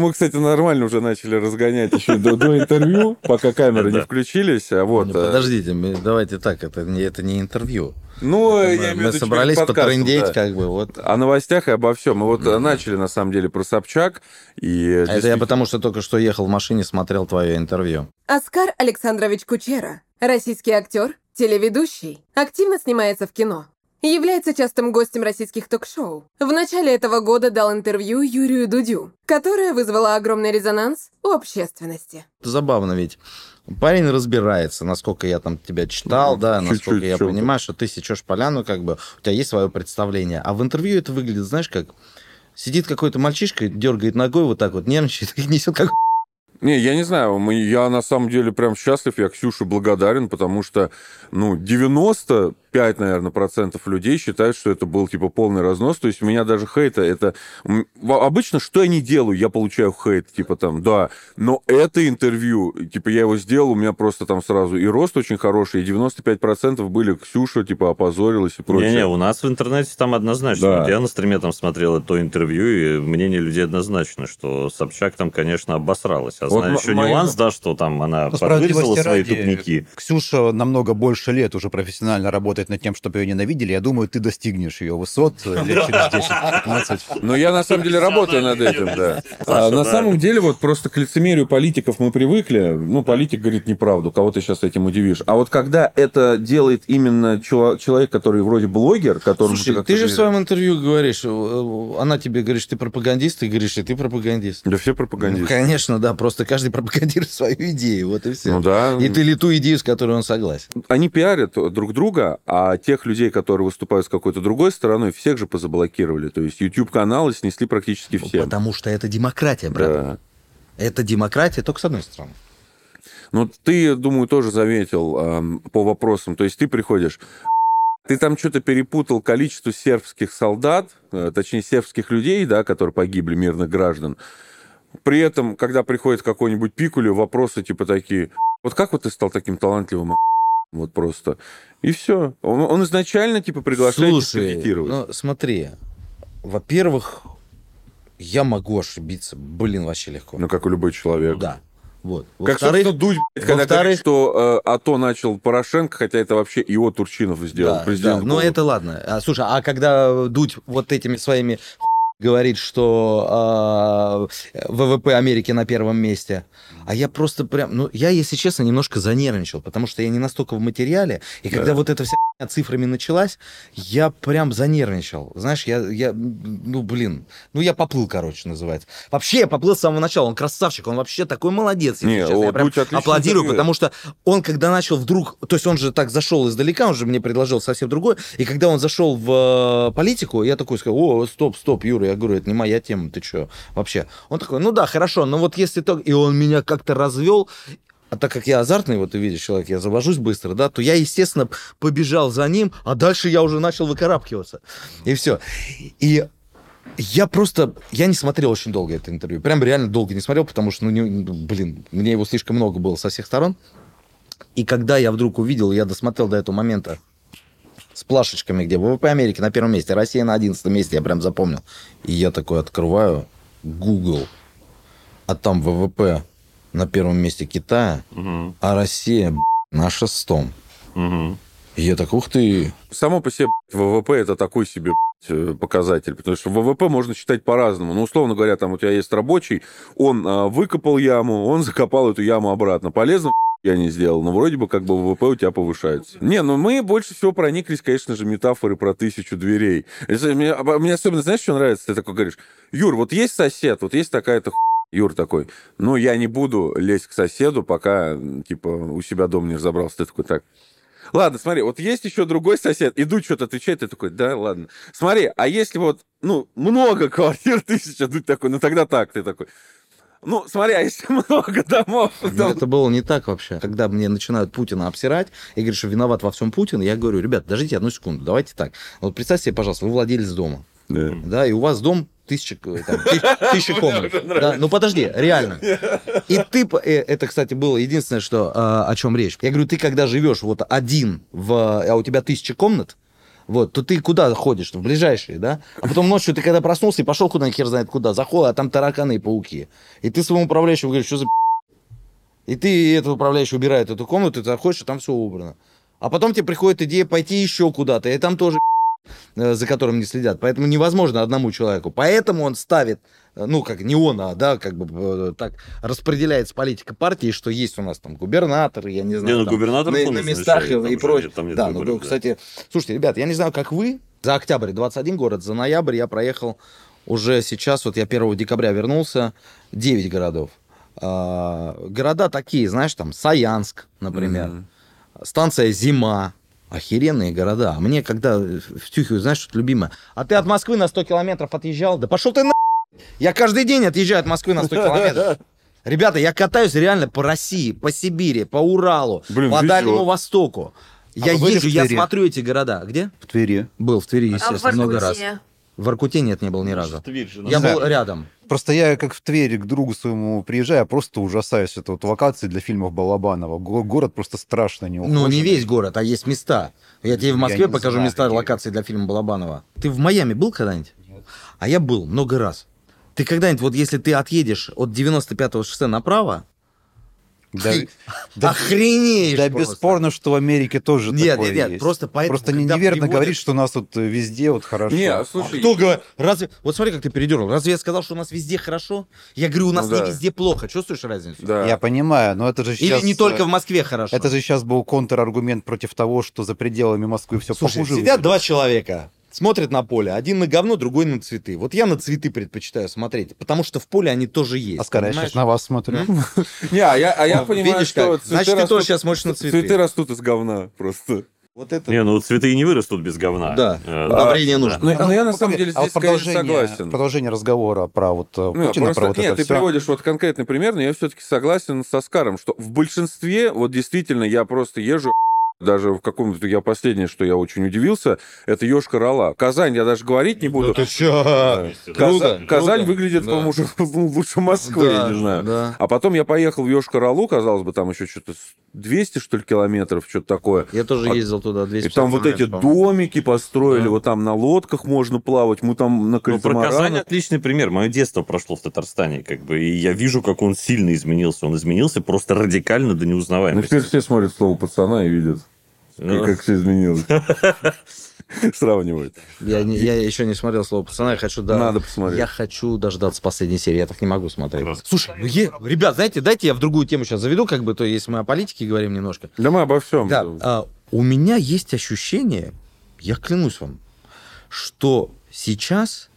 мы, кстати, нормально уже начали разгонять еще до, до интервью, пока камеры не включились. А вот... Не, подождите, мы, давайте так, это не, это не интервью. Ну, Это я мы, имею в мы виду собрались перед подкастом, потрындеть, да. как бы, вот. О новостях и обо всем. Мы вот э, начали, на самом деле, про Собчак. И А Это я действительно- потому, что только что ехал в машине, смотрел твое интервью. Оскар Александрович Кучера, российский актер, телеведущий, активно снимается в кино. Является частым гостем российских ток-шоу. В начале этого года дал интервью Юрию Дудю, которое вызвало огромный резонанс у общественности. Забавно ведь. Парень разбирается, насколько я там тебя читал, Ну, да, чуть-чуть насколько я чё-то. понимаю, что ты сечешь поляну, как бы, у тебя есть свое представление. А в интервью это выглядит, знаешь, как сидит какой-то мальчишка, дергает ногой вот так вот, нервничает и несет как Не, я не знаю, мы- я на самом деле прям счастлив, я Ксюше благодарен, потому что, ну, 95, наверное, процентов людей считают, что это был, типа, полный разнос, то есть у меня даже хейта, это... Обычно, что я не делаю, я получаю хейт, типа, там, да, но это интервью, типа, я его сделал, у меня просто там сразу и рост очень хороший, и 95 процентов были Ксюша, типа, опозорилась и прочее. Не-не, у нас в интернете там однозначно. Да. Я на стриме там смотрел то интервью, и мнение людей однозначно, что Собчак там, конечно, обосралась. А Вот знаю м- еще мои- нюанс, да, что там она подвырезала свои ради, тупники. Ксюша намного больше лет уже профессионально работает над тем, чтобы ее ненавидели. Я думаю, ты достигнешь ее высот лет через 10-15. Но я на самом деле работаю над этим, да. А, на самом деле, вот просто к лицемерию политиков мы привыкли. Ну, политик говорит неправду, кого ты сейчас этим удивишь. А вот когда это делает именно человек, который вроде блогер, которому Слушай, ты же в своем интервью говоришь, э, она тебе говорит, что ты пропагандист, ты говоришь, и ты пропагандист. Да все Ну, пропагандисты. конечно, да, просто каждый пропагандирует свою идею, вот и все. Ну да. И ты ли ту идею, с которой он согласен. Они пиарят друг друга, а тех людей, которые выступают с какой-то другой стороной, всех же позаблокировали. То есть YouTube-каналы снесли практически всем. Потому что это демократия, брат. Да. Это демократия только с одной стороны. Ну, ты, думаю, тоже заметил эм, по вопросам. То есть ты приходишь, ты там что-то перепутал количество сербских солдат, э, точнее, сербских людей, да, которые погибли, мирных граждан. При этом, когда приходит какой-нибудь пикулю, вопросы типа такие, вот как вот ты стал таким талантливым? Вот просто. И все. Он, он изначально, типа, приглашает Слушай, дискредитировать. ну смотри, во-первых, я могу ошибиться, блин, вообще легко. Ну, как и любой человек. Да. Вот. Как, Во-вторых, собственно, Дудь, блядь, когда во-вторых- говорит, что э, АТО начал Порошенко, хотя это вообще его Турчинов сделал, да, президент. да, ну Голубев. это ладно. А, слушай, а когда Дудь вот этими своими говорит, что э, ВВП Америки на первом месте, а я просто прям, ну я, если честно, немножко занервничал, потому что я не настолько в материале, и когда Да. вот эта вся цифрами началась, я прям занервничал. Знаешь, я, я, ну блин, ну я поплыл, короче, называется. Вообще я поплыл с самого начала, он красавчик, он вообще такой молодец. Не, честно. о, я прям аплодирую, интервью. потому что он, когда начал вдруг, то есть он же так зашел издалека, он же мне предложил совсем другое, и когда он зашел в э, политику, я такой сказал, о, стоп, стоп, Юра, я говорю, это не моя тема, ты что, вообще? Он такой, ну да, хорошо, но вот если так, и он меня как-то развел, а так как я азартный, вот ты видишь, человек, я завожусь быстро, да, то я, естественно, побежал за ним, а дальше я уже начал выкарабкиваться. И все. И я просто, я не смотрел очень долго это интервью. Прям реально долго не смотрел, потому что, ну, не- ну, блин, мне его слишком много было со всех сторон. И когда я вдруг увидел, я досмотрел до этого момента с плашечками, где ВВП Америки на первом месте, Россия на одиннадцатом месте, я прям запомнил. И я такой открываю Google, а там ВВП на первом месте Китая, Мгм. а Россия на шестом. Мгм. И я так, ух ты, Само по себе ВВП это такой себе э, показатель, потому что ВВП можно считать по-разному. Ну, условно говоря, там у тебя есть рабочий, он а, выкопал яму, он закопал эту яму обратно. Полезно я не сделал, но вроде бы как бы ВВП у тебя повышается. Не, ну мы больше всего прониклись, конечно же, метафоры про тысячу дверей. Мне, мне особенно, знаешь, что нравится? Ты такой говоришь, Юр, вот есть сосед, вот есть такая-то хуйня». Юр такой, ну, я не буду лезть к соседу, пока, типа, у себя дом не разобрался. Ты такой, так, Ладно, смотри, вот есть еще другой сосед, иду что-то отвечает, ты такой, да, ладно. Смотри, а если вот, ну, много квартир, тысяча, Дудь такой, ну тогда так, ты такой. Ну, смотри, а если много домов? Там- это было не так вообще. Когда мне начинают Путина обсирать и говорят, что виноват во всем Путин, я говорю, ребят, подождите одну секунду, давайте так. Вот представьте себе, пожалуйста, вы владелец дома, Да. да, и у вас дом тысяча, э, там, тысяч- тысяча комнат. Да, ну подожди, реально. И ты, э, это, кстати, было единственное, что, э, о чем речь. Я говорю, ты когда живешь вот один, в, а у тебя тысяча комнат, вот, то ты куда ходишь? В ближайшие, да? А потом ночью ты когда проснулся и пошел куда хер знает куда, заходил, а там тараканы и пауки. И ты своему управляющему говоришь, что за и ты этот управляющий убирает эту комнату, ты заходишь, и там все убрано. А потом тебе приходит идея пойти еще куда-то, и там тоже э, за которым не следят. Поэтому невозможно одному человеку. Поэтому он ставит, э, ну, как не он, а, да, как бы э, так распределяется политика партии, что есть у нас там губернаторы, я не знаю, Не, ну, там, губернаторов на, на местах и же прочее. да, выборов, ну, да. кстати, слушайте, ребят, я не знаю, как вы, за октябрь 21 город, за ноябрь я проехал уже сейчас, вот я 1 декабря вернулся, 9 городов. А, города такие, знаешь, там Саянск, например, Мгм. станция Зима. Охеренные города. А Мне когда втюхивают, знаешь, что любимое. А ты от Москвы на 100 километров отъезжал? Да пошел ты на... Я каждый день отъезжаю от Москвы на 100 километров. Ребята, я катаюсь реально по России, по Сибири, по Уралу, Блин, по. Дальнему Востоку. Я вы были езжу, в я смотрю эти города. Где? В Твери. Был в Твери, А в естественно, много раз. В Воркуте нет, не был ни разу. Тверь же Я был рядом. Просто я как в Твери к другу своему приезжаю, просто ужасаюсь. Это вот локации для фильмов Балабанова. Го- Город просто страшно не Ну, не весь город, а есть места. Я тебе в Москве покажу знаю, места какие. локации для фильма Балабанова. Ты в Майами был когда-нибудь? А я был много раз. Ты когда-нибудь, вот если ты отъедешь от 95-го шоссе направо, Да, да- охренеешь да просто. бесспорно, что в Америке тоже Нет, такое нет, нет, есть. просто поэтому, Просто неверно приводят- говорить, что у нас вот везде вот хорошо. Не, А слушай, кто говорит? Разве... Вот смотри, как ты передернул. Разве я сказал, что у нас везде хорошо? Я говорю, у нас Ну да. не везде плохо. Чувствуешь разницу? да. Я понимаю, но это же Или сейчас... не только в Москве хорошо? Это же сейчас был контраргумент против того, что за пределами Москвы все Слушай, похуже. сидят два человека, смотрят на поле. Один на говно, другой на цветы. Вот я на цветы предпочитаю смотреть, потому что в поле они тоже есть. Оскар, я понимаешь? сейчас на вас смотрю. Не, а я, а я понимаю, видишь что как? Значит, ты тоже сейчас смотришь на цветы. Цветы растут из говна просто. Вот это... Не, ну цветы и не вырастут без говна. Да. Э, Удобрение нужно. Ну, ну, я на Ну, самом деле а вот здесь, конечно, продолжение- согласен. Продолжение разговора про вот э, Ну, Путина, просто- про вот нет, это ты всё. приводишь вот конкретный пример, но я все-таки согласен с Оскаром, что в большинстве, вот действительно, я просто езжу даже в каком-то, я последнее, что я очень удивился, это Йошкар-Ола. Казань я даже говорить не буду. ты чё? Круто, Казань выглядит, Да. по-моему, уже лучше Москвы, я не знаю. Да. А потом я поехал в Йошкар-Олу, казалось бы, там еще что-то с 200, что ли, километров, что-то такое. Я тоже А- ездил туда И 250 там вот эти домики построили, Да. вот там на лодках можно плавать, мы там на Ну, про Казань отличный пример. Мое детство прошло в Татарстане, как бы, и я вижу, как он сильно изменился. Он изменился просто радикально до Ну, неузнаваемости. теперь все смотрят слово пацана и видят, Ну, как все изменилось. Сравнивают. Я, не- я еще не смотрел слово пацана, я хочу Надо посмотреть. Я хочу дождаться последней серии, я так не могу смотреть. Слушай, ну, е- ребят, знаете, дайте я в другую тему сейчас заведу, как бы, то если мы о политике говорим немножко. Да мы обо всем. Да, а, у меня есть ощущение, я клянусь вам, что сейчас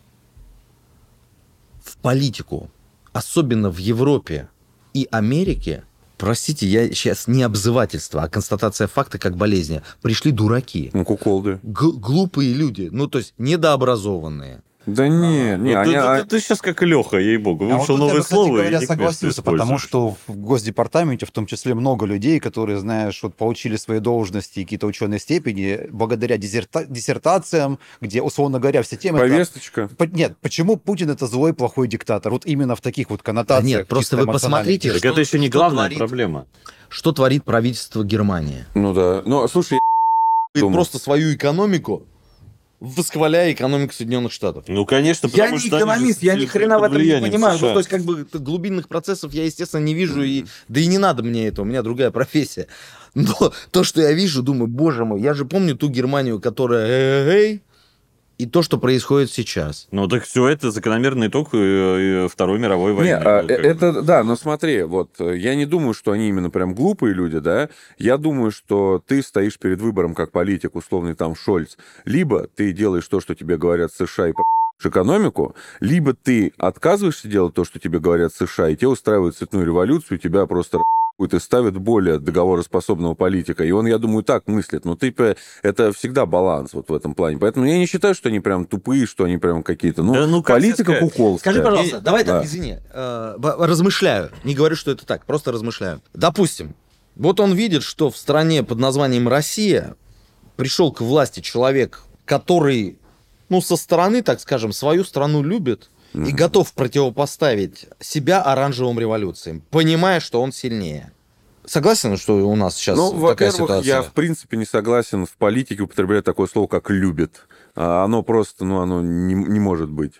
в политику, особенно в Европе и Америке, простите, я сейчас не обзывательство, а констатация факта как болезни, пришли дураки. Ну, куколды. Г- глупые люди, ну, то есть недообразованные. Да не, не, ну, они... ты, а- ты- ты сейчас как Леха, ей-богу. А вот Выучил тут я новое бы, кстати говоря, и не согласился, потому что в Госдепартаменте в том числе много людей, которые, знаешь, вот получили свои должности и какие-то ученые степени благодаря дизерта- диссертациям, где, условно говоря, все темы... это- Повесточка. По- Нет, почему Путин это злой, плохой диктатор? Вот именно в таких вот Да коннотациях. нет, просто вы посмотрите, Так что- это еще не что главная творит- проблема. Что творит правительство Германии? Ну да. Ну, слушай, И Думаю. просто свою экономику, восхваляя экономику Соединенных Штатов. Ну, конечно, Я потому не экономист, я ни хрена в этом не понимаю. Ну, то есть, как бы глубинных процессов я, естественно, не вижу, и да и не надо мне это, у меня другая профессия. Но то, что я вижу, думаю, боже мой, я же помню ту Германию, которая эй, и то, что происходит сейчас. Ну, так все это закономерный итог э, э, Второй мировой войны. Не, а, Ну, э, это, да, но смотри, вот, я не думаю, что они именно прям глупые люди, да, я думаю, что ты стоишь перед выбором как политик, условный там Шольц, либо ты делаешь то, что тебе говорят США и экономику, либо ты отказываешься делать то, что тебе говорят США, и тебе устраивают цветную революцию, и тебя просто и ставят более договороспособного политика. И он, я думаю, так мыслит. Но ты, это всегда баланс вот в этом плане. Поэтому я не считаю, что они прям тупые, что они прям какие-то... Ну, Да ну, политика куколская. Скажи, пожалуйста, давай так, Да. извини, э, размышляю. Не говорю, что это так, просто размышляю. Допустим, вот он видит, что в стране под названием Россия пришел к власти человек, который, ну, со стороны, так скажем, свою страну любит и готов противопоставить себя оранжевым революциям, понимая, что он сильнее. Согласен, что у нас сейчас Ну, такая ситуация? я в принципе не согласен в политике употреблять такое слово, как «любит». А Оно просто, ну, оно не, не может быть,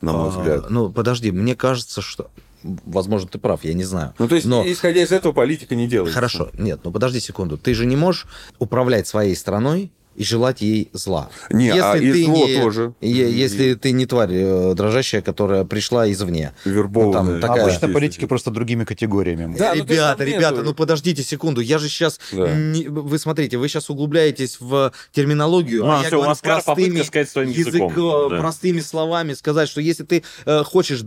на мой А, взгляд. Ну, подожди, мне кажется, что... Возможно, ты прав, я не знаю. Ну, то есть, Но- исходя из этого, политика не делается. Хорошо, нет, ну подожди секунду. Ты же не можешь управлять своей страной и желать ей зла. Не, а и ты зло не- тоже. е- Если ты не тварь э, дрожащая, которая пришла извне. Вербованная. Ну, там такая- Обычно политики просто другими категориями. Да, ну, ребята, ребята, ну подождите секунду. Я же сейчас... Да. Вы смотрите, вы сейчас углубляетесь в терминологию. Ну, а а я говорю простыми сказать своим язык- языком, да. Простыми словами сказать, что если ты э, хочешь,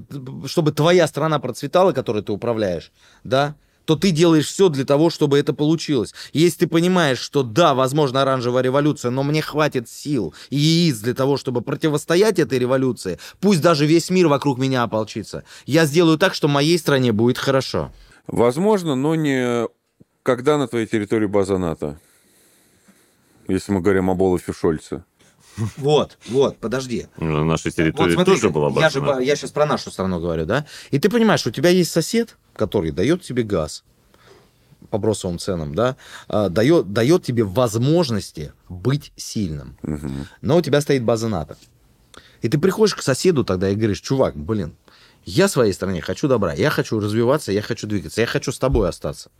чтобы твоя страна процветала, которой ты управляешь, да, то ты делаешь все для того, чтобы это получилось. Если ты понимаешь, что да, возможно, оранжевая революция, но мне хватит сил и яиц для того, чтобы противостоять этой революции, пусть даже весь мир вокруг меня ополчится, я сделаю так, что моей стране будет хорошо. Возможно, но не когда на твоей территории база НАТО. Если мы говорим об Олафе Шольце. Вот, вот, подожди. На нашей территории смотрите, тоже была я, же, я сейчас про нашу страну говорю, да? И ты понимаешь, у тебя есть сосед, который дает тебе газ по бросовым ценам, да, а, дает, дает тебе возможности быть сильным. Но у тебя стоит база НАТО. И ты приходишь к соседу тогда и говоришь, чувак, блин, я своей стране хочу добра, я хочу развиваться, я хочу двигаться, я хочу с тобой остаться.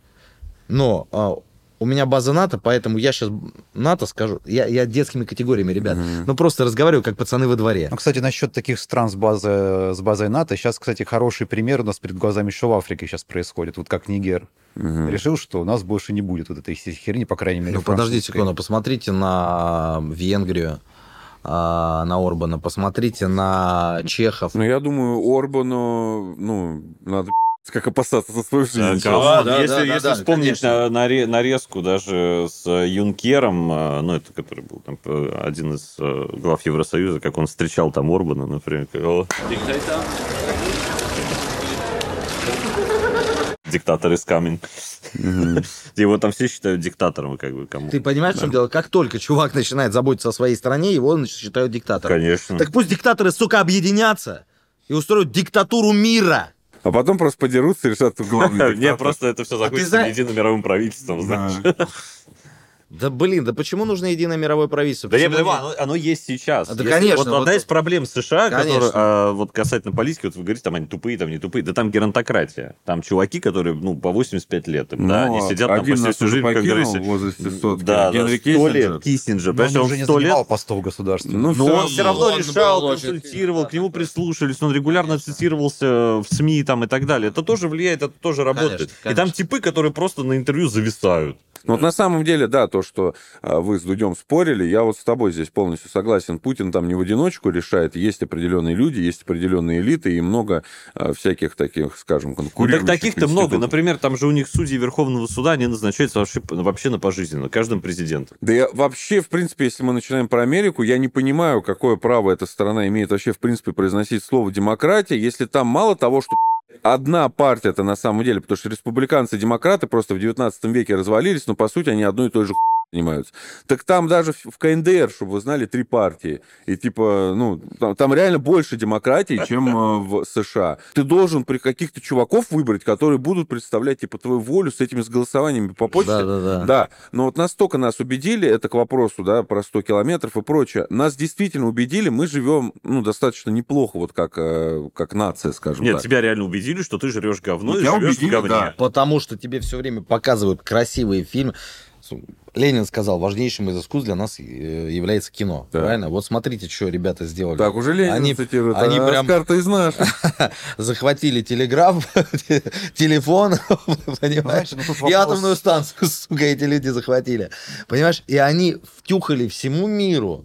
Но а, у меня база НАТО, поэтому я сейчас НАТО скажу. Я, я детскими категориями, ребят. Ну, просто разговариваю, как пацаны во дворе. Ну, кстати, насчет таких стран с, базы, с базой НАТО, сейчас, кстати, хороший пример у нас перед глазами еще в Африке сейчас происходит, вот как Нигер. Решил, что у нас больше не будет вот этой всей херни, по крайней мере, Ну, подождите секунду, посмотрите на Венгрию, а, на Орбана, посмотрите на Чехов. Но я думаю, Орбану, ну, надо как опасаться за свою жизнь. Да, да, если да, да, если да, вспомнить конечно. на- наре- нарезку даже с э, Юнкером, э, ну, это который был там, э, один из э, глав Евросоюза, как он встречал там Орбана, например. как, «О, Диктатор из камень. Его там все считают диктатором, как бы кому. Ты понимаешь, в чем дело? Как только чувак начинает заботиться о своей стране, его считают диктатором. Конечно. Так пусть диктаторы, сука, объединятся и устроят диктатуру мира. А потом просто подерутся и решат, кто главный Не, диктатор. просто это все закончится знаешь- единым мировым правительством, знаешь. Да блин, да почему нужно единое мировое правительство? Да я Почему понимаю, не- оно, оно есть сейчас. Да, Если конечно, Вот, вот- одна из проблем США, Конечно. которая, а, вот касательно политики, вот вы говорите, там они тупые, там не тупые. Да там геронтократия. Там чуваки, которые, ну, по 85 лет им, да, Ну, они сидят там почти всю жизнь, как говорится. в возрасте сотки. Да, да, Генри 100 Киссинджер. лет. Киссинджер. Но он он уже не 100 лет занимал постов государственных. Ну, но он всё все равно он решал, консультировал, к нему прислушались, он регулярно цитировался в СМИ там и так далее. Это тоже влияет, это тоже работает. И там типы, которые просто на интервью зависают. Ну, вот на самом деле, да, то, что а, вы с Дудем спорили, я вот с тобой здесь полностью согласен. Путин там не в одиночку решает. Есть определенные люди, есть определенные элиты и много а, всяких таких, скажем, Ну, так конкурирующих таких-то много. Например, там же у них судьи Верховного суда, они назначаются вообще, вообще на пожизненно, каждым президентом. Да я вообще, в принципе, если мы начинаем про Америку, я не понимаю, какое право эта страна имеет вообще, в принципе, произносить слово демократия, если там мало того, что одна партия это на самом деле, потому что республиканцы и демократы просто в 19 веке развалились, но по сути они одной и той же хуйней занимаются. Так там даже в в КНДР, чтобы вы знали, три партии. И типа, ну, там, там реально больше демократии, чем э, в США. Ты должен при каких-то чуваков выбрать, которые будут представлять, типа, твою волю с этими с голосованиями по почте. Да-да-да. Да, но вот настолько нас убедили, это к вопросу, да, про 100 километров и прочее, нас действительно убедили, мы живем, ну, достаточно неплохо, вот как, э, как нация, скажем Нет, так. тебя реально убедили, что ты жрешь говно Ну, и живешь в убедили, говне. да. Потому что тебе все время показывают красивые фильмы. Ленин сказал, важнейшим из искусств для нас э, является кино. Да. Правильно? Вот смотрите, что ребята сделали. Так, уже Ленин Они- цитирует, они а прям- Оскар-то из наших. Захватили телеграф, телефон, понимаешь? Ну И атомную станцию, сука, эти люди захватили. Понимаешь? И они втюхали всему миру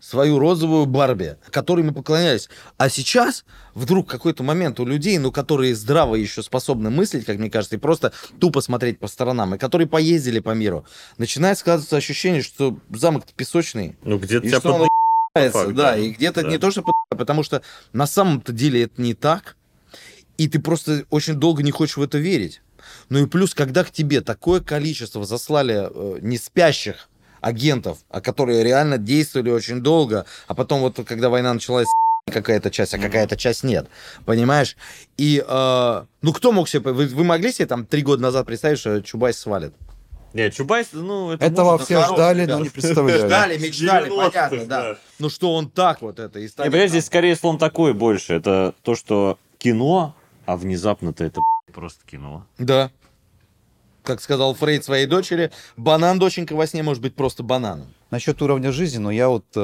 свою розовую Барби, которой мы поклонялись. А сейчас вдруг какой-то момент у людей, ну, которые здраво еще способны мыслить, как мне кажется, и просто тупо смотреть по сторонам, и которые поездили по миру, начинает складываться ощущение, что замок песочный, Ну, где-то тебя что под... факт, да, да. и где-то Да. не то, что под- потому что на самом-то деле это не так, и ты просто очень долго не хочешь в это верить. Ну и плюс, когда к тебе такое количество заслали э, не спящих агентов, а которые реально действовали очень долго, а потом вот когда война началась, какая-то часть, а какая-то часть нет. Понимаешь? И, э, ну, кто мог себе... Вы, вы могли себе там три года назад представить, что Чубайс свалит? Не, Чубайс, ну, это Этого может, все ждали, да. но не представляли. Ждали, мечтали, 90-х, понятно, да. Ну, что он так вот это... И Не, станет там. здесь скорее слон такой больше. Это то, что кино, а внезапно-то это просто кино. Да. Как сказал Фрейд своей дочери, банан, доченька, во сне может быть просто бананом. Насчет уровня жизни, но я вот э,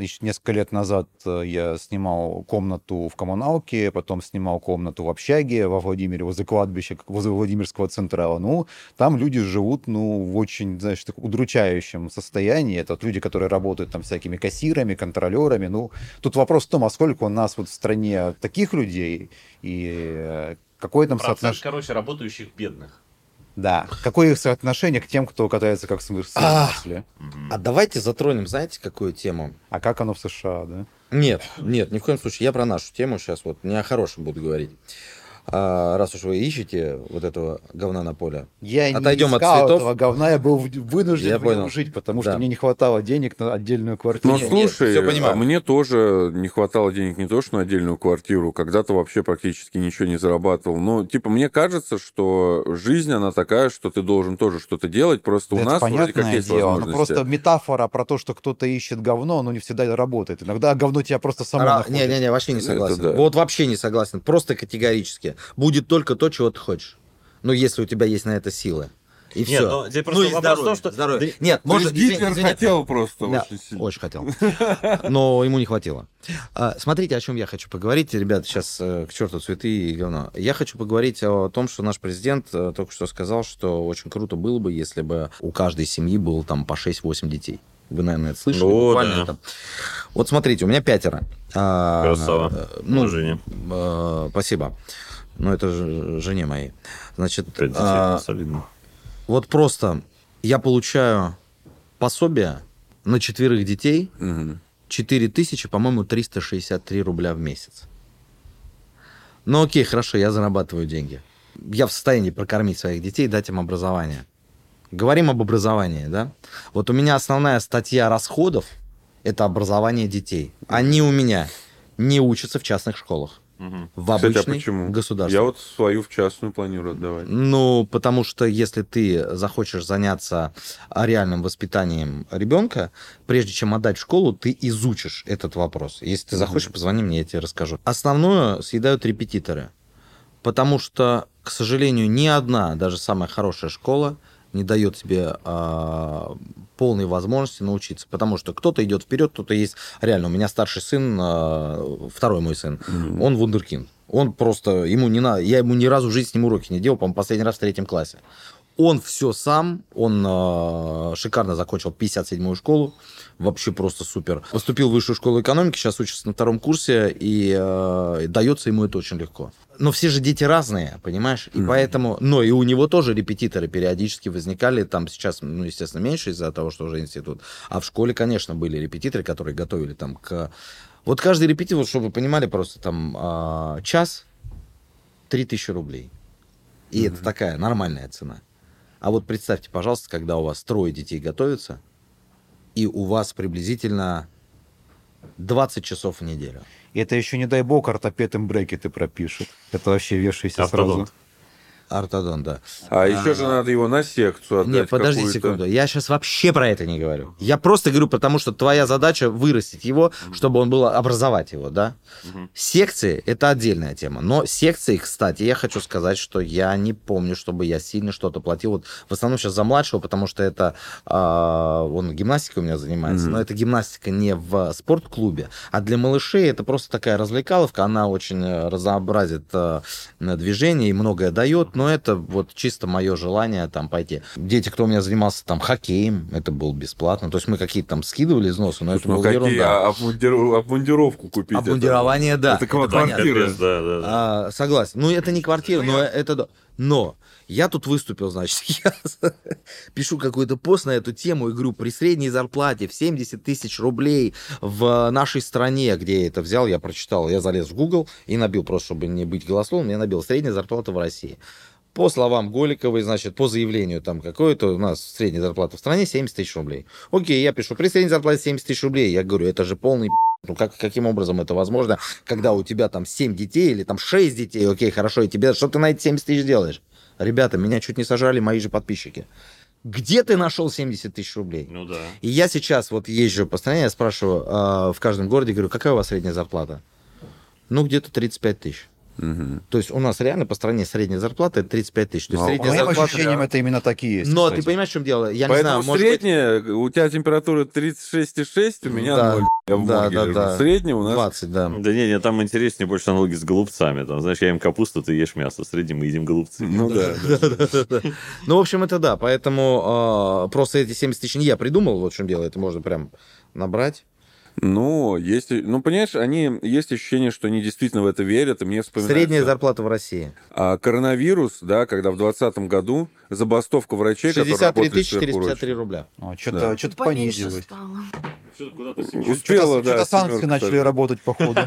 еще несколько лет назад э, я снимал комнату в коммуналке, потом снимал комнату в общаге во Владимире, возле кладбища, возле Владимирского централа. Ну, там люди живут, ну, в очень, знаешь, так удручающем состоянии. Это вот люди, которые работают там всякими кассирами, контролерами. Ну, тут вопрос в том, а сколько у нас вот в стране таких людей и э, какое там соотношение... короче, работающих бедных. Да, какое их соотношение к тем, кто катается как в смысле? А давайте затронем, знаете, какую тему? А как оно в США, да? Нет, нет, ни в коем случае. Я про нашу тему сейчас вот не о хорошем буду говорить. А, раз уж вы ищете вот этого говна на поле. Я Отойдем не от искал цветов. этого говна, я был вынужден Я в нем понял. жить, потому Да. что мне не хватало денег на отдельную квартиру. Ну, слушай, всё понимаю. а мне тоже не хватало денег не то, что на отдельную квартиру, когда-то вообще практически ничего не зарабатывал. Но, типа, мне кажется, что жизнь, она такая, что ты должен тоже что-то делать, просто Да у это нас вроде как есть дело, но возможности. просто метафора про то, что кто-то ищет говно, оно не всегда работает. Иногда говно тебя просто само находит. Не-не-не, вообще не Это согласен. да. Вот вообще не согласен. Просто категорически. Будет только то, чего ты хочешь. Ну, если у тебя есть на это силы. И все. ну, здесь просто ну и вопрос в здоровье. том, что- здоровье. Да- Нет, может, есть извини- Гитлер извини. хотел просто Да, очень сильно. очень хотел. Но ему не хватило. А, Смотрите, о чем я хочу поговорить. Ребят, сейчас к черту цветы и говно. Я хочу поговорить о том, что наш президент э, только что сказал, что очень круто было бы, если бы у каждой семьи было там по 6-8 детей. Вы, наверное, это слышали. Буквально да. это. Вот смотрите, у меня пятеро. А, Красава. э, Ну, Жене. э, спасибо. Ну, это же жене моей. Значит, детей, а, солидно. вот просто я получаю пособие на четверых детей Мгм. 4000, по-моему, 363 рубля в месяц. Ну окей, хорошо, я зарабатываю деньги. Я в состоянии прокормить своих детей, дать им образование. Говорим об образовании, да? Вот у меня основная статья расходов – это образование детей. Они у меня не учатся в частных школах. Мгм. В Кстати, а почему? Я вот свою в частную планирую отдавать. Ну, потому что если ты захочешь заняться реальным воспитанием ребенка, прежде чем отдать в школу, ты изучишь этот вопрос. Если ты захочешь, позвони мне, я тебе расскажу. Основное съедают репетиторы. Потому что, к сожалению, ни одна, даже самая хорошая школа, не дает тебе а, полной возможности научиться. Потому что кто-то идет вперед, кто-то есть. Реально, у меня старший сын, а, второй мой сын, он вундеркинд. Он просто, ему не надо, я ему ни разу в жизни с ним уроки не делал, по-моему, последний раз в третьем классе. Он все сам, он э, шикарно закончил 57-ю школу, вообще просто супер. Поступил в высшую школу экономики, сейчас учится на втором курсе, и э, дается ему это очень легко. Но все же дети разные, понимаешь? И поэтому, но и у него тоже репетиторы периодически возникали, там сейчас, ну, естественно, меньше из-за того, что уже институт. А в школе, конечно, были репетиторы, которые готовили там к... Вот каждый репетитор, вот чтобы вы понимали, просто там а, час 3000 рублей. И это такая нормальная цена. А вот представьте, пожалуйста, когда у вас трое детей готовятся, и у вас приблизительно 20 часов в неделю. И это еще, не дай бог, ортопед им брекеты пропишет. Это вообще вешайся Ортодонт. сразу. Ортодон, да. А еще же надо его на секцию отдать. Нет, подожди секунду. Я сейчас вообще про это не говорю. Я просто говорю, потому что твоя задача вырастить его, чтобы он был, образовать его, да? Секции — это отдельная тема. Но секции, кстати, я хочу сказать, что я не помню, чтобы я сильно что-то платил. Вот в основном сейчас за младшего, потому что это... а, он гимнастикой у меня занимается, Мгм. но это гимнастика не в спортклубе, а для малышей это просто такая развлекаловка. Она очень э, разнообразит э, движение и многое дает, но это вот чисто мое желание там пойти. Дети, кто у меня занимался там хоккеем, это было бесплатно. То есть мы какие-то там скидывали износы, но это Ну, была какие, ерунда. а обмундиру- обмундировку купить. это- Обмундирование, да. Это это квартира. да, да, да. А, согласен. Ну, это не квартира, но это... Но я тут выступил, значит, я пишу какой-то пост на эту тему и говорю, при средней зарплате в 70 тысяч рублей в нашей стране, где я это взял, я прочитал, я залез в Google и набил, просто чтобы не быть голословным, я набил средняя зарплата в России. По словам Голиковой, значит, по заявлению там какое-то, у нас средняя зарплата в стране 70 тысяч рублей. Окей, я пишу, при средней зарплате 70 тысяч рублей. Я говорю, это же полный Ну, как, каким образом это возможно, когда у тебя там 7 детей или там 6 детей, окей, хорошо, и тебе, что ты на эти 70 тысяч делаешь? Ребята, меня чуть не сажали мои же подписчики. Где ты нашел 70 тысяч рублей? Ну да. И я сейчас вот езжу по стране, я спрашиваю э, в каждом городе, говорю, какая у вас средняя зарплата? Ну, где-то 35 тысяч. То есть у нас реально по стране средняя зарплата это 35 тысяч. То есть Ну, а По средняя моим зарплата... ощущениям, это именно так и есть. Но кстати. ты понимаешь, в чем дело? Я не знаю, быть, средняя, у тебя температура 36,6, у меня Да. 0. Я в Да, да, да. Средняя у нас... 20, да. Да не, не, там интереснее больше аналоги с голубцами. Там, знаешь, я ем капусту, ты ешь мясо. В среднем мы едим голубцы. Ну да. Ну, в общем, это да. Поэтому э, просто эти 70 тысяч не я придумал, вот в чем дело. Это можно прям набрать. Ну, есть, ну, понимаешь, они, есть ощущение, что они действительно в это верят, и мне вспоминается... Средняя зарплата в России. А коронавирус, да, когда в 2020 году забастовка врачей, которые 63 работали 453 рубля. Ну, что-то Да. что-то Поменьше понизилось. стало. Успела, да. Что-то санкции начали работать, походу.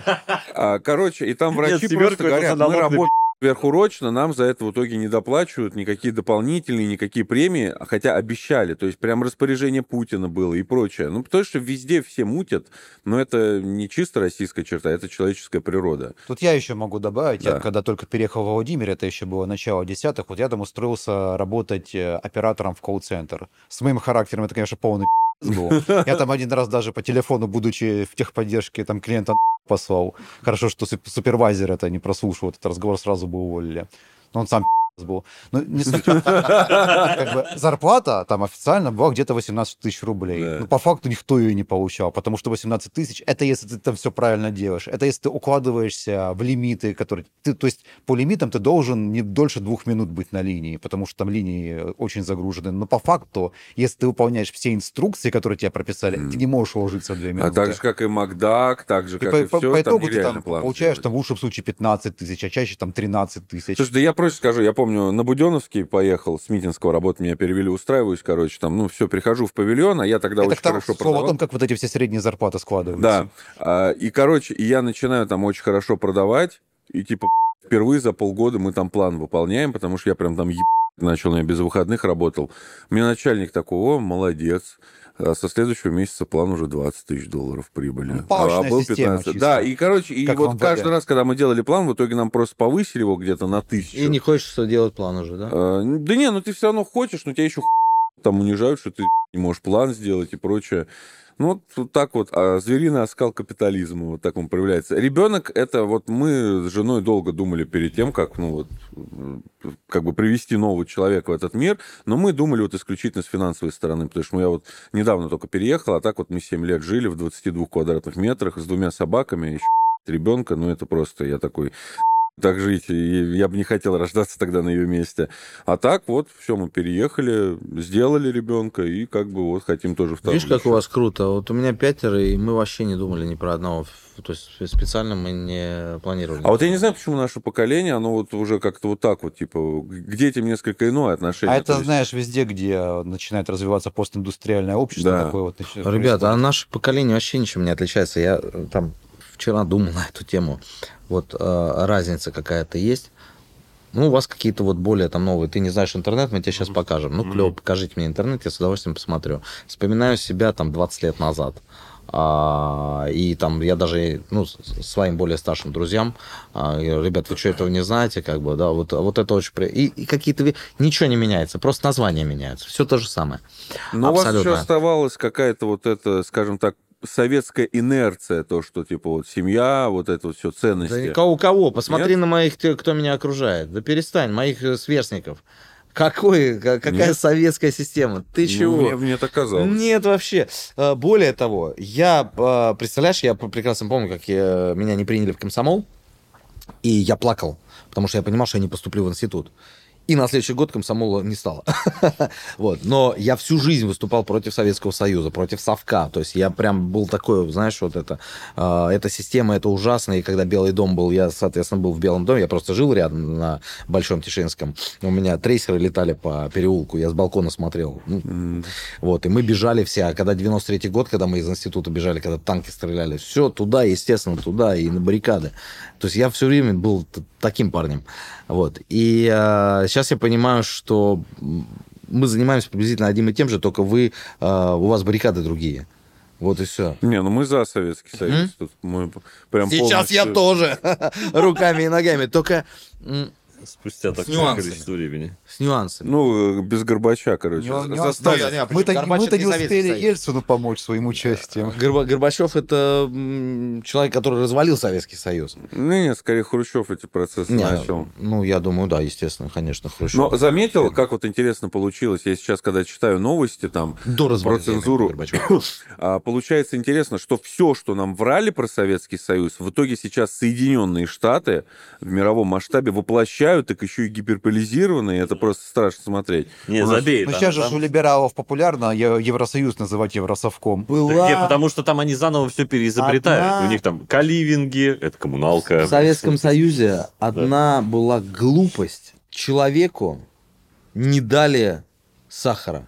А, короче, и там врачи просто говорят, мы работаем сверхурочно, нам за это в итоге не доплачивают никакие дополнительные, никакие премии, хотя обещали. То есть прям распоряжение Путина было и прочее. Ну, потому что везде все мутят, но это не чисто российская черта, это человеческая природа. Тут я еще могу добавить, Да. я когда только переехал в Владимир, это еще было начало десятых, вот я там устроился работать э, оператором в колл-центр. С моим характером это, конечно, полный был. Я там один раз даже по телефону, будучи в техподдержке, там клиента послал. Хорошо, что суп- супервайзер это не прослушал, этот разговор сразу бы уволили. Но он сам был. Ну, не. Как бы зарплата там официально была где-то 18 тысяч рублей. Да. Ну, по факту никто ее не получал, потому что 18 тысяч это если ты там все правильно делаешь. Это если ты укладываешься в лимиты, которые... Ты, то есть по лимитам ты должен не дольше двух минут быть на линии, потому что там линии э, очень загружены. Но по факту, если ты выполняешь все инструкции, которые тебе прописали, ты не можешь уложиться в две минуты. А так же, как и Макдак, так же, Ты как по, и по- все, по там итогу ты нереально там получаешь там в лучшем случае 15 тысяч, а чаще там 13 тысяч. Слушай, да я проще скажу, я помню, на Буденовский поехал с Митинского работать, меня перевели, устраиваюсь, короче, там, ну, все, прихожу в павильон, а я тогда это очень хорошо слово о продавал. том, как вот эти все средние зарплаты складываются. Да. А, И, короче, я начинаю там очень хорошо продавать, и типа впервые за полгода мы там план выполняем, потому что я прям там еб... начал, я без выходных работал. У меня начальник такой, о, молодец. А со следующего месяца план уже 20 тысяч долларов прибыли. Ну, палочная а был система 15. чисто. Да, и, короче, и Как вот каждый раз, когда мы делали план, в итоге нам просто повысили его где-то на тысячу. И не хочешь делать план уже, да? А, Да не, ну ты все равно хочешь, но тебя еще там унижают, что ты не можешь план сделать и прочее. Ну, вот, так вот. А звериный оскал капитализма, вот так он проявляется. Ребенок, это вот мы с женой долго думали перед тем, как, ну, вот, как бы привести нового человека в этот мир, но мы думали вот исключительно с финансовой стороны, потому что я вот недавно только переехал, а так вот мы 7 лет жили в 22 квадратных метрах с двумя собаками, еще ребенка, ну, это просто, я такой, так жить, и я бы не хотел рождаться тогда на ее месте. А так вот, все, мы переехали, сделали ребенка, и как бы вот хотим тоже второго. Видишь, как у вас круто. Вот у меня пятеро, и мы вообще не думали ни про одного. То есть специально мы не планировали. А вот я не знаю, почему наше поколение, оно вот уже как-то вот так вот, типа, к детям несколько иное отношение. А То это, есть- знаешь, везде, где начинает развиваться постиндустриальное общество, Да. такое вот Ребята, а происходить. наше поколение вообще ничем не отличается. Я э, там вчера думал на эту тему. Вот э, разница какая-то есть. Ну, у вас какие-то вот более там новые. Ты не знаешь интернет, мы тебе сейчас покажем. Ну, клево, покажите мне интернет, я с удовольствием посмотрю. Вспоминаю себя там 20 лет назад. А, и там я даже ну, своим более старшим друзьям а, говорю, ребят, вы что, этого не знаете, как бы, да, вот, вот это очень... при- И, и какие-то... Ничего не меняется, просто названия меняются, все то же самое. Но у вас Абсолютно. еще оставалась какая-то вот эта, скажем так, советская инерция, то, что, типа, вот семья, вот это вот все ценности. Да никого, у кого? Посмотри Нет? на моих, кто меня окружает. Да перестань, моих э, сверстников. Какой, ка- какая Нет? советская система? Ты Ну, чего? Мне, мне так казалось. Нет, вообще. Э, Более того, я, э, представляешь, я прекрасно помню, как я- меня не приняли в комсомол, и я плакал, потому что я понимал, что я не поступлю в институт. И на следующий год комсомола не стало. вот. Но я всю жизнь выступал против Советского Союза, против Совка. То есть я прям был такой, знаешь, вот это, э, эта система, это ужасно. И когда Белый дом был, я, соответственно, был в Белом доме, я просто жил рядом на Большом Тишинском. У меня трейсеры летали по переулку, я с балкона смотрел. Ну, вот, и мы бежали все. А когда 93-й год, когда мы из института бежали, когда танки стреляли, все туда, естественно, туда и на баррикады. То есть я все время был таким парнем. Вот. И э, сейчас я понимаю, что мы занимаемся приблизительно одним и тем же, только вы, э, у вас баррикады другие. Вот и все. Не, ну мы за Советский Союз. Мгм. Тут мы прям Сейчас я полностью- тоже. Руками и ногами. Только Спустя такое нюансами. количество времени. с нюансами. Ну, э, без Горбача, короче. Нюанс- За- нюанс- заставили. Ну, я- я- Мы-то мы-то не не Советский успели Союз. Ельцину помочь своим участием. Горба- Горбачев это м, человек, который развалил Советский Союз. Не, не, скорее Хрущев эти процессы Не, начал. ну, я думаю, да, естественно, конечно, Хрущев. Но заметил, как вот интересно получилось, я сейчас, когда читаю новости там, До про цензуру, Горбачева. а, получается интересно, что все, что нам врали про Советский Союз, в итоге сейчас Соединенные Штаты в мировом масштабе воплощают, так еще и гиперполизированные, это просто страшно смотреть. Не, нас- забей. Ну, там- сейчас же у либералов популярно Евросоюз называть Евросовком. Да где? потому что там они заново все переизобретают. Одна- У них там каливинги, это коммуналка. В Советском Союзе одна была глупость. Человеку не дали сахара.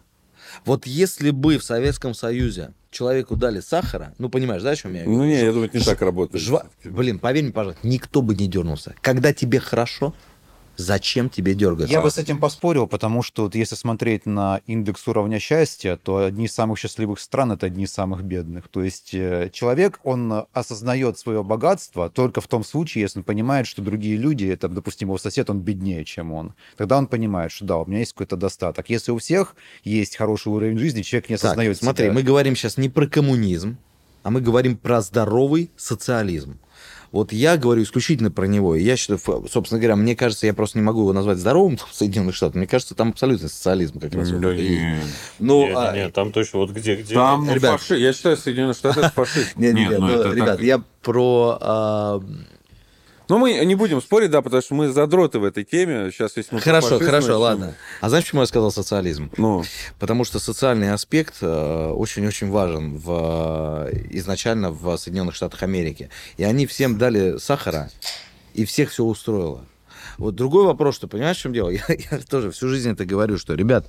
Вот если бы в Советском Союзе человеку дали сахара, ну, понимаешь, да, о чем я говорю? Ну, не, я думаю, это не так работает. Жва- Блин, поверь мне, пожалуйста, никто бы не дернулся. Когда тебе хорошо, зачем тебе дергаться? Я бы с этим поспорил, потому что вот если смотреть на индекс уровня счастья, то одни из самых счастливых стран это одни из самых бедных. То есть э, человек, он осознает свое богатство только в том случае, если он понимает, что другие люди, это, допустим, его сосед, он беднее, чем он. Тогда он понимает, что да, у меня есть какой-то достаток. Если у всех есть хороший уровень жизни, человек не Так, осознает смотри, себя. мы говорим сейчас не про коммунизм, а мы говорим про здоровый социализм. Вот я говорю исключительно про него. И я считаю, собственно говоря, мне кажется, я просто не могу его назвать здоровым в Соединенных Штатах. Мне кажется, там абсолютно социализм как раз. Да вот. И- не. Ну, Не, не, а, не, там точно вот где, где. Там Ребят. фаши- Я считаю, Соединенные Штаты это не, Нет, не, ну, ну, ребят, я про Ну, мы не будем спорить, да, потому что мы задроты в этой теме. Сейчас, про Хорошо, хорошо, начнем- ладно. А знаешь, почему я сказал социализм? Ну, Потому что социальный аспект э, очень-очень важен в, э, изначально в Соединенных Штатах Америки. И они всем дали сахара, и всех все устроило. Вот другой вопрос, что понимаешь, в чем дело? Я, я тоже всю жизнь это говорю, что, ребят,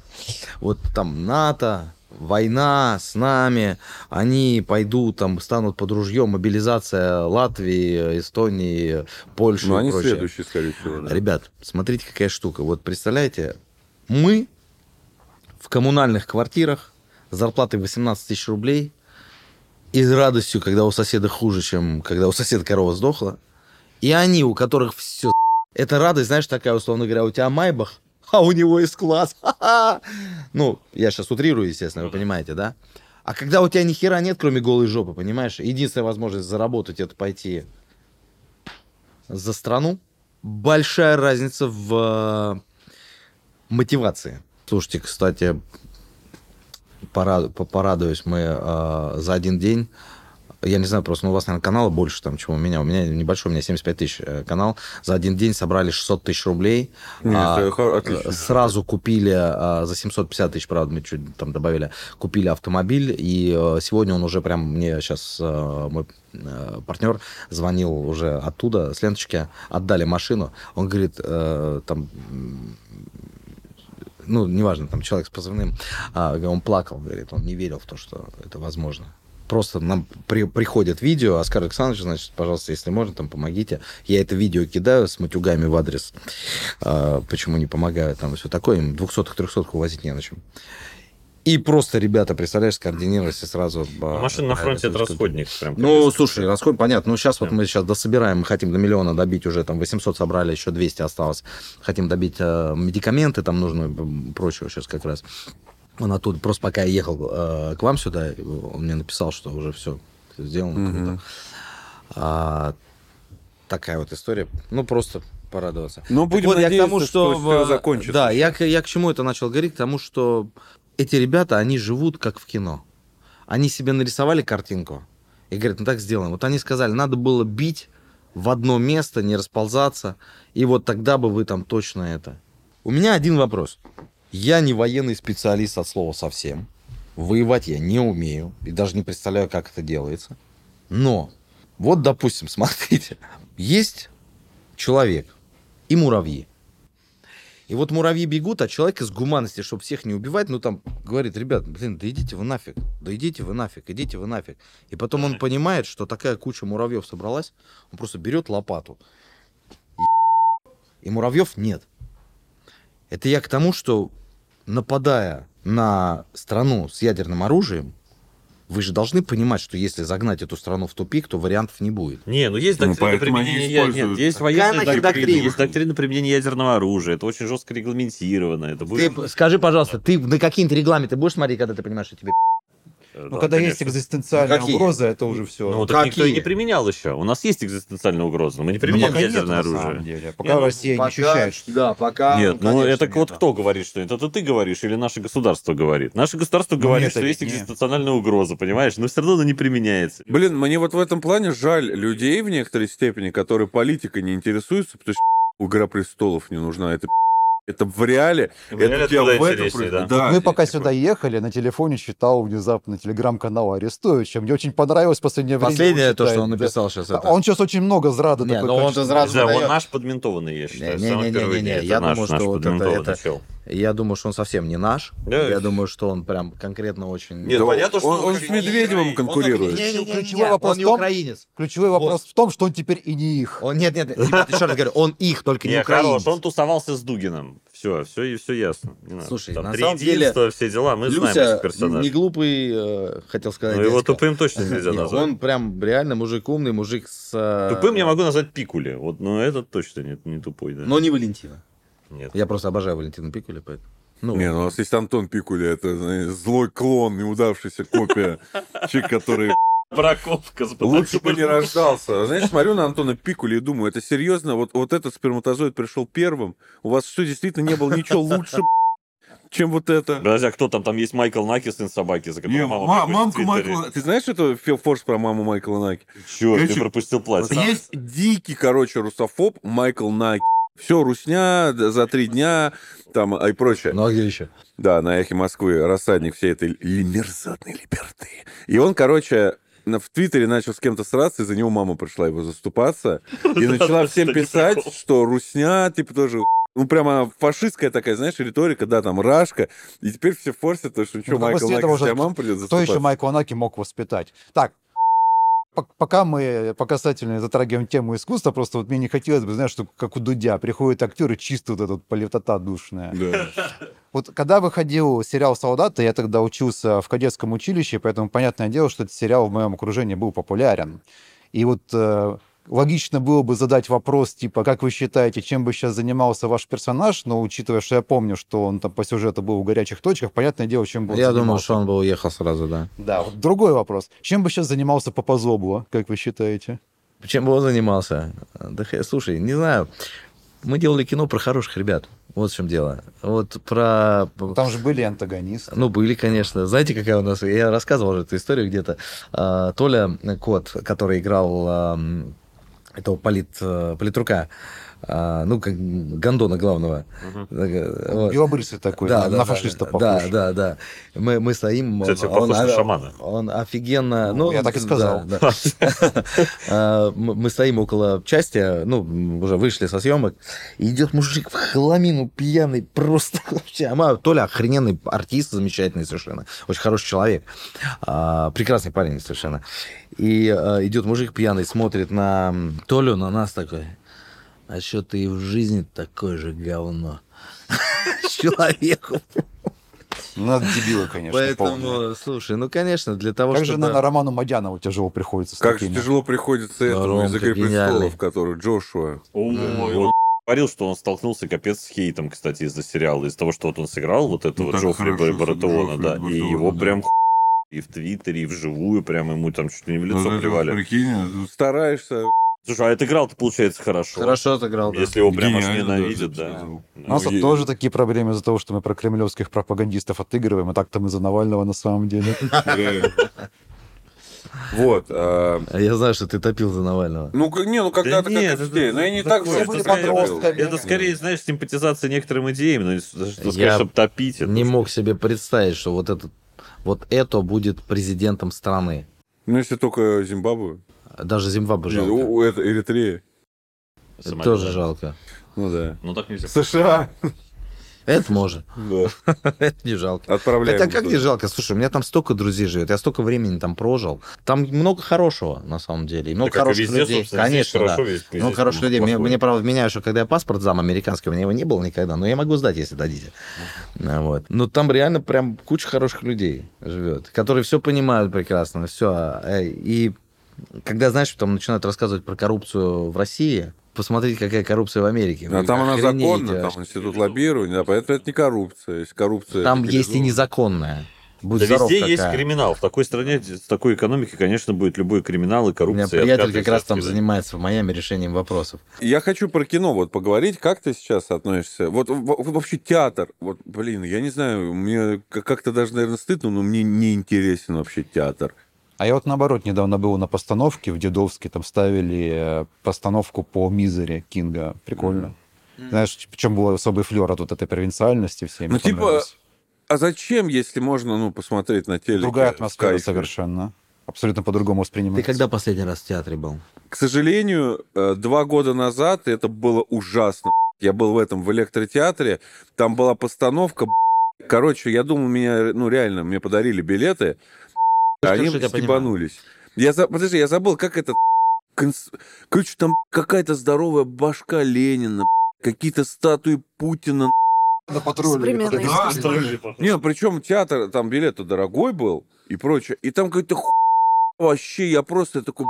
вот там НАТО, война с нами, они пойдут, там, станут под ружьем, мобилизация Латвии, Эстонии, Польши ну и они прочее. следующие, скорее всего. да. Ребят, смотрите, какая штука. Вот представляете, мы в коммунальных квартирах с зарплатой 18 тысяч рублей и с радостью, когда у соседа хуже, чем когда у соседа корова сдохла. И они, у которых все... Это радость, знаешь, такая, условно говоря, у тебя Майбах, а у него из класс. Ну, я сейчас утрирую, естественно, вы понимаете, да? А когда у тебя ни хера нет, кроме голой жопы, понимаешь? Единственная возможность заработать это пойти за страну. Большая разница в э, мотивации. Слушайте, кстати, пора- по- порадуюсь мы э, за один день. Я не знаю, просто ну, у вас, наверное, канала больше, там, чем у меня. У меня небольшой, у меня 75 тысяч э, канал. За один день собрали 600 тысяч рублей. Нет, А, отлично. Сразу купили а, за 750 тысяч, правда, мы чуть там добавили, купили автомобиль, и э, сегодня он уже прям, мне сейчас мой э, партнер звонил уже оттуда, с ленточки, отдали машину. Он говорит, э, там, ну, неважно, там человек с позывным, а, он плакал, говорит, он не верил в то, что это возможно. Просто нам при- приходит видео, Оскар Александрович, значит, пожалуйста, если можно, там помогите. Я это видео кидаю с матюгами в адрес, а, почему не помогают, там все такое, им 200-х, 300 увозить не на чем. И просто ребята, представляешь, скоординировались и сразу... а, Машина на фронте это расходник. Прям. Ну, слушай, расход, понятно. Ну, сейчас вот мы сейчас дособираем, мы хотим до миллиона добить уже, там 800 собрали, еще 200 осталось. Хотим добить э, медикаменты, там нужно прочего сейчас как раз. Он оттуда, просто пока я ехал э, к вам сюда, он мне написал, что уже все сделано. круто. А, такая вот история. Ну, просто порадоваться. Ну, Так будем вот, я к надеяться, тому, что что, всё в- закончится. Да, я, я к чему это начал говорить? К тому, что эти ребята, они живут как в кино. Они себе нарисовали картинку и говорят, ну так сделаем. Вот они сказали, надо было бить в одно место, не расползаться, и вот тогда бы вы там точно это. У меня один вопрос. Я не военный специалист от слова совсем. Воевать я не умею и даже не представляю, как это делается. Но вот, допустим, смотрите, есть человек и муравьи. И вот муравьи бегут, а человек из гуманности, чтобы всех не убивать, ну там говорит, ребят, блин, да идите вы нафиг, да идите вы нафиг, идите вы нафиг. И потом он понимает, что такая куча муравьев собралась, он просто берет лопату. И муравьев нет. Это я к тому, что нападая на страну с ядерным оружием, Вы же должны понимать, что если загнать эту страну в тупик, то вариантов не будет. Не, ну есть Ну, доктрина они применения... я- используют. Нет, есть военная доктрина, доктрина? есть доктрина применения ядерного оружия. Это очень жестко регламентировано. Это будет... Ты скажи, пожалуйста, ты на какие-то регламенты будешь смотреть, когда ты понимаешь, что тебе Ну, да, когда есть конечно. экзистенциальная Какие? угроза, это уже все. Ну, так никто и не Какие? применял еще. У нас есть экзистенциальная угроза, но мы не Ну, применяем пока нет, ядерное на самом оружие. деле. Пока ну, Россия не ощущает, что... Да, пока. Нет, ну это вот кто говорит, что это? Это ты говоришь или наше государство говорит? Наше государство Ну, говорит, нет, что есть не- экзистенциальная угроза, понимаешь? Но все равно она не применяется. Блин, мне вот в этом плане жаль людей в некоторой степени, которые политикой не интересуются, потому что «Игра престолов» не нужна. Это это в реале. В реале это тебя туда в этом происходит. да. Да, Мы я пока такой, сюда ехали, на телефоне читал внезапно телеграм-канал Арестовича. Мне очень понравилось в последнее время. Последнее то, что он написал сейчас. А Он сейчас очень много зрады Не, такой ну он-то качественный. сразу Да, он наш подментованный, я считаю. Не-не-не-не-не, самый первый день. я Это наш, думаю, что вот это- подментованный это-. Я думаю, что он совсем не наш. Да. Я думаю, что он прям конкретно очень... Нет, Да понятно, что он- он как с бы не Медведевым украинец. конкурирует. Не-не-не-не, Ключевой вопрос он не в том- украинец. Ключевой вопрос в том, что он теперь и не их. Он, нет, нет, ребят, еще раз говорю, он их, только не Не, украинец. хорош, он тусовался с Дугином. Все, все и все ясно. Не надо. Слушай, Там на самом триединство, все дела, мы знаем Люся этих персонажей. не глупый, э, хотел сказать, Ну, его тупым точно нельзя Не, назвать. Он прям реально мужик умный, мужик с... э, Тупым я могу назвать Пикули. Вот, но этот точно не, не тупой, да. Но не Валентина. Нет. Я просто обожаю Валентина Пикуля, поэтому... Ну, Не, ну у нас есть Антон Пикуля, это знаешь, злой клон, неудавшаяся копия. Человек, который Браковка. лучше бы не рождался. Знаешь, смотрю на Антона Пикуля и думаю, это серьезно, вот, вот этот сперматозоид пришел первым, у вас что, действительно не было ничего лучше, чем вот это? Подожди, а кто там? Там есть Майкл Наки, сын собаки, за которым мама ма- мамку. Майкла... Ты знаешь это Фил Форс про маму Майкла Наки? Чё, ты пропустил платье? Есть дикий, короче, русофоб Майкл Наки. Все, русня за три дня, там, а и прочее. ну а где еще? Да, на эхе Москвы рассадник всей этой ли- мерзотной либерты. И он, короче, на- в Твиттере начал с кем-то сраться, и за него мама пришла его заступаться. И начала всем писать, что русня, типа, тоже ну, прямо фашистская такая, знаешь, риторика, да, там, рашка. И теперь все форсят, то, что, что Ну, Майкл после Наки, уже мама придет Кто заступаться. еще Майкла Наки мог воспитать? Так, пока мы по касательно затрагиваем тему искусства, просто вот мне не хотелось бы, знаешь, что как у Дудя, приходят актеры, чисто вот этот политота душная. Да. Вот когда выходил сериал «Солдаты», я тогда учился в кадетском училище, поэтому понятное дело, что этот сериал в моем окружении был популярен. И вот э, логично было бы задать вопрос, типа, как вы считаете, чем бы сейчас занимался ваш персонаж, но учитывая, что я помню, что он там по сюжету был в горячих точках, понятное дело, чем бы он Я думал, занимался. что он бы уехал сразу, да. Да, вот другой вопрос. Чем бы сейчас занимался Папазобло, как вы считаете? Чем бы он занимался? Да, слушай, не знаю. Мы делали кино про хороших ребят. Вот в чем дело. Вот про... Там же были антагонисты. Ну, были, конечно. Знаете, какая у нас... Я рассказывал уже эту историю где-то. А, Толя Кот, который играл этого полит, э, политрука, а, ну, как Гондона главного. Э, вот. Белобрысый такой, на, на фашиста да, похож. Да, да, да. Мы, мы стоим... Кстати, он, похож на шамана. Он офигенно... Ну, я так и да, сказал. да. А, Мы стоим около части, ну, уже вышли со съемок, и идет мужик в хламину пьяный, просто вообще. А мы- Толя охрененный артист, замечательный совершенно, очень хороший человек, а, прекрасный парень совершенно. И а, идет мужик пьяный, смотрит на Толю, на нас такой, а что ты и в жизни такое же говно? Человеку. Ну, это дебилы, конечно. Поэтому, слушай, ну, конечно, для того, Как же, чтобы... наверное, Роману Мадянову тяжело приходится Как же тяжело приходится этому из «Игры престолов», который Джошуа. Ой, он говорил, что он столкнулся капец с хейтом, кстати, из-за сериала, из-за того, что вот он сыграл вот этого Ну, так Джоффри Баратеона, да, и его да. прям и в Твиттере, и вживую прям ему там чуть ли не в лицо Ну, это плевали. Прикинь, стараешься. Слушай, а отыграл-то, получается, хорошо. Хорошо отыграл, да. Если его прям аж да, ненавидят, да. сказал. У нас Ну, е- тоже такие проблемы из-за того, что мы про кремлевских пропагандистов отыгрываем, а так-то мы за Навального на самом деле. Вот. а, А Я знаю, что ты топил за Навального. Ну, не, ну когда-то Да нет, как все. Но я не так же. это скорее-. Это знаешь, симпатизация некоторым идеям, но что Я сказать, чтобы топить. это Не мог себе представить, что вот этот вот это будет президентом страны. Ну, если только Зимбабве. Даже Зимбабве жалко. У- у- Это Эритрея. Это тоже жалко. Ну да. Ну так нельзя. США. Это можно. Да. Это не жалко. Отправляем. Это как туда. не жалко? Слушай, у меня там столько друзей живет, я столько времени там прожил. Там много хорошего, на самом деле. И много хороших везде, людей. здесь Конечно, да. везде- много хороших там людей. Мне, мне, правда, меняют, что когда я паспорт зам американский, у меня его не было никогда, но я могу сдать, если дадите. Ну, Вот. Но там реально прям куча хороших людей живет, которые все понимают прекрасно, все. И когда, знаешь, там начинают рассказывать про коррупцию в России, посмотрите, какая коррупция в Америке. А Вы там она законна, там институт лоббирования, да, поэтому это не коррупция. Если коррупция... Там это есть и незаконная. Будь Да здоров, везде есть какая. криминал. В такой стране, с такой экономикой, конечно, будет любой криминал и У коррупция. меня и приятель как раз там занимается в Майами решением вопросов. Я хочу про кино вот поговорить. Как ты сейчас относишься? Вот вообще театр. Вот, блин, я не знаю, мне как-то даже, наверное, стыдно, но мне не интересен вообще театр. А я вот наоборот недавно был на постановке в Дедовске, там ставили э, постановку по Мизере Кинга. Прикольно. Знаешь, причем был особый флер от вот этой провинциальности всем. Ну, типа, А зачем, если можно, ну, посмотреть на телеке? Другая атмосфера кайфе? совершенно. Абсолютно по-другому Ты воспринимается. когда последний раз в театре был? К сожалению, э, два года назад это было ужасно. Я был в этом, в электротеатре, там была постановка. Короче, я думал, меня, ну, реально, мне подарили билеты, а они стебанулись. Я за... Подожди, я забыл, как это... конс- Короче, там какая-то здоровая башка Ленина, какие-то статуи Путина. Современная искусство. Не, причем театр, там билет дорогой был и прочее. И там какой-то ху... вообще, я просто такой...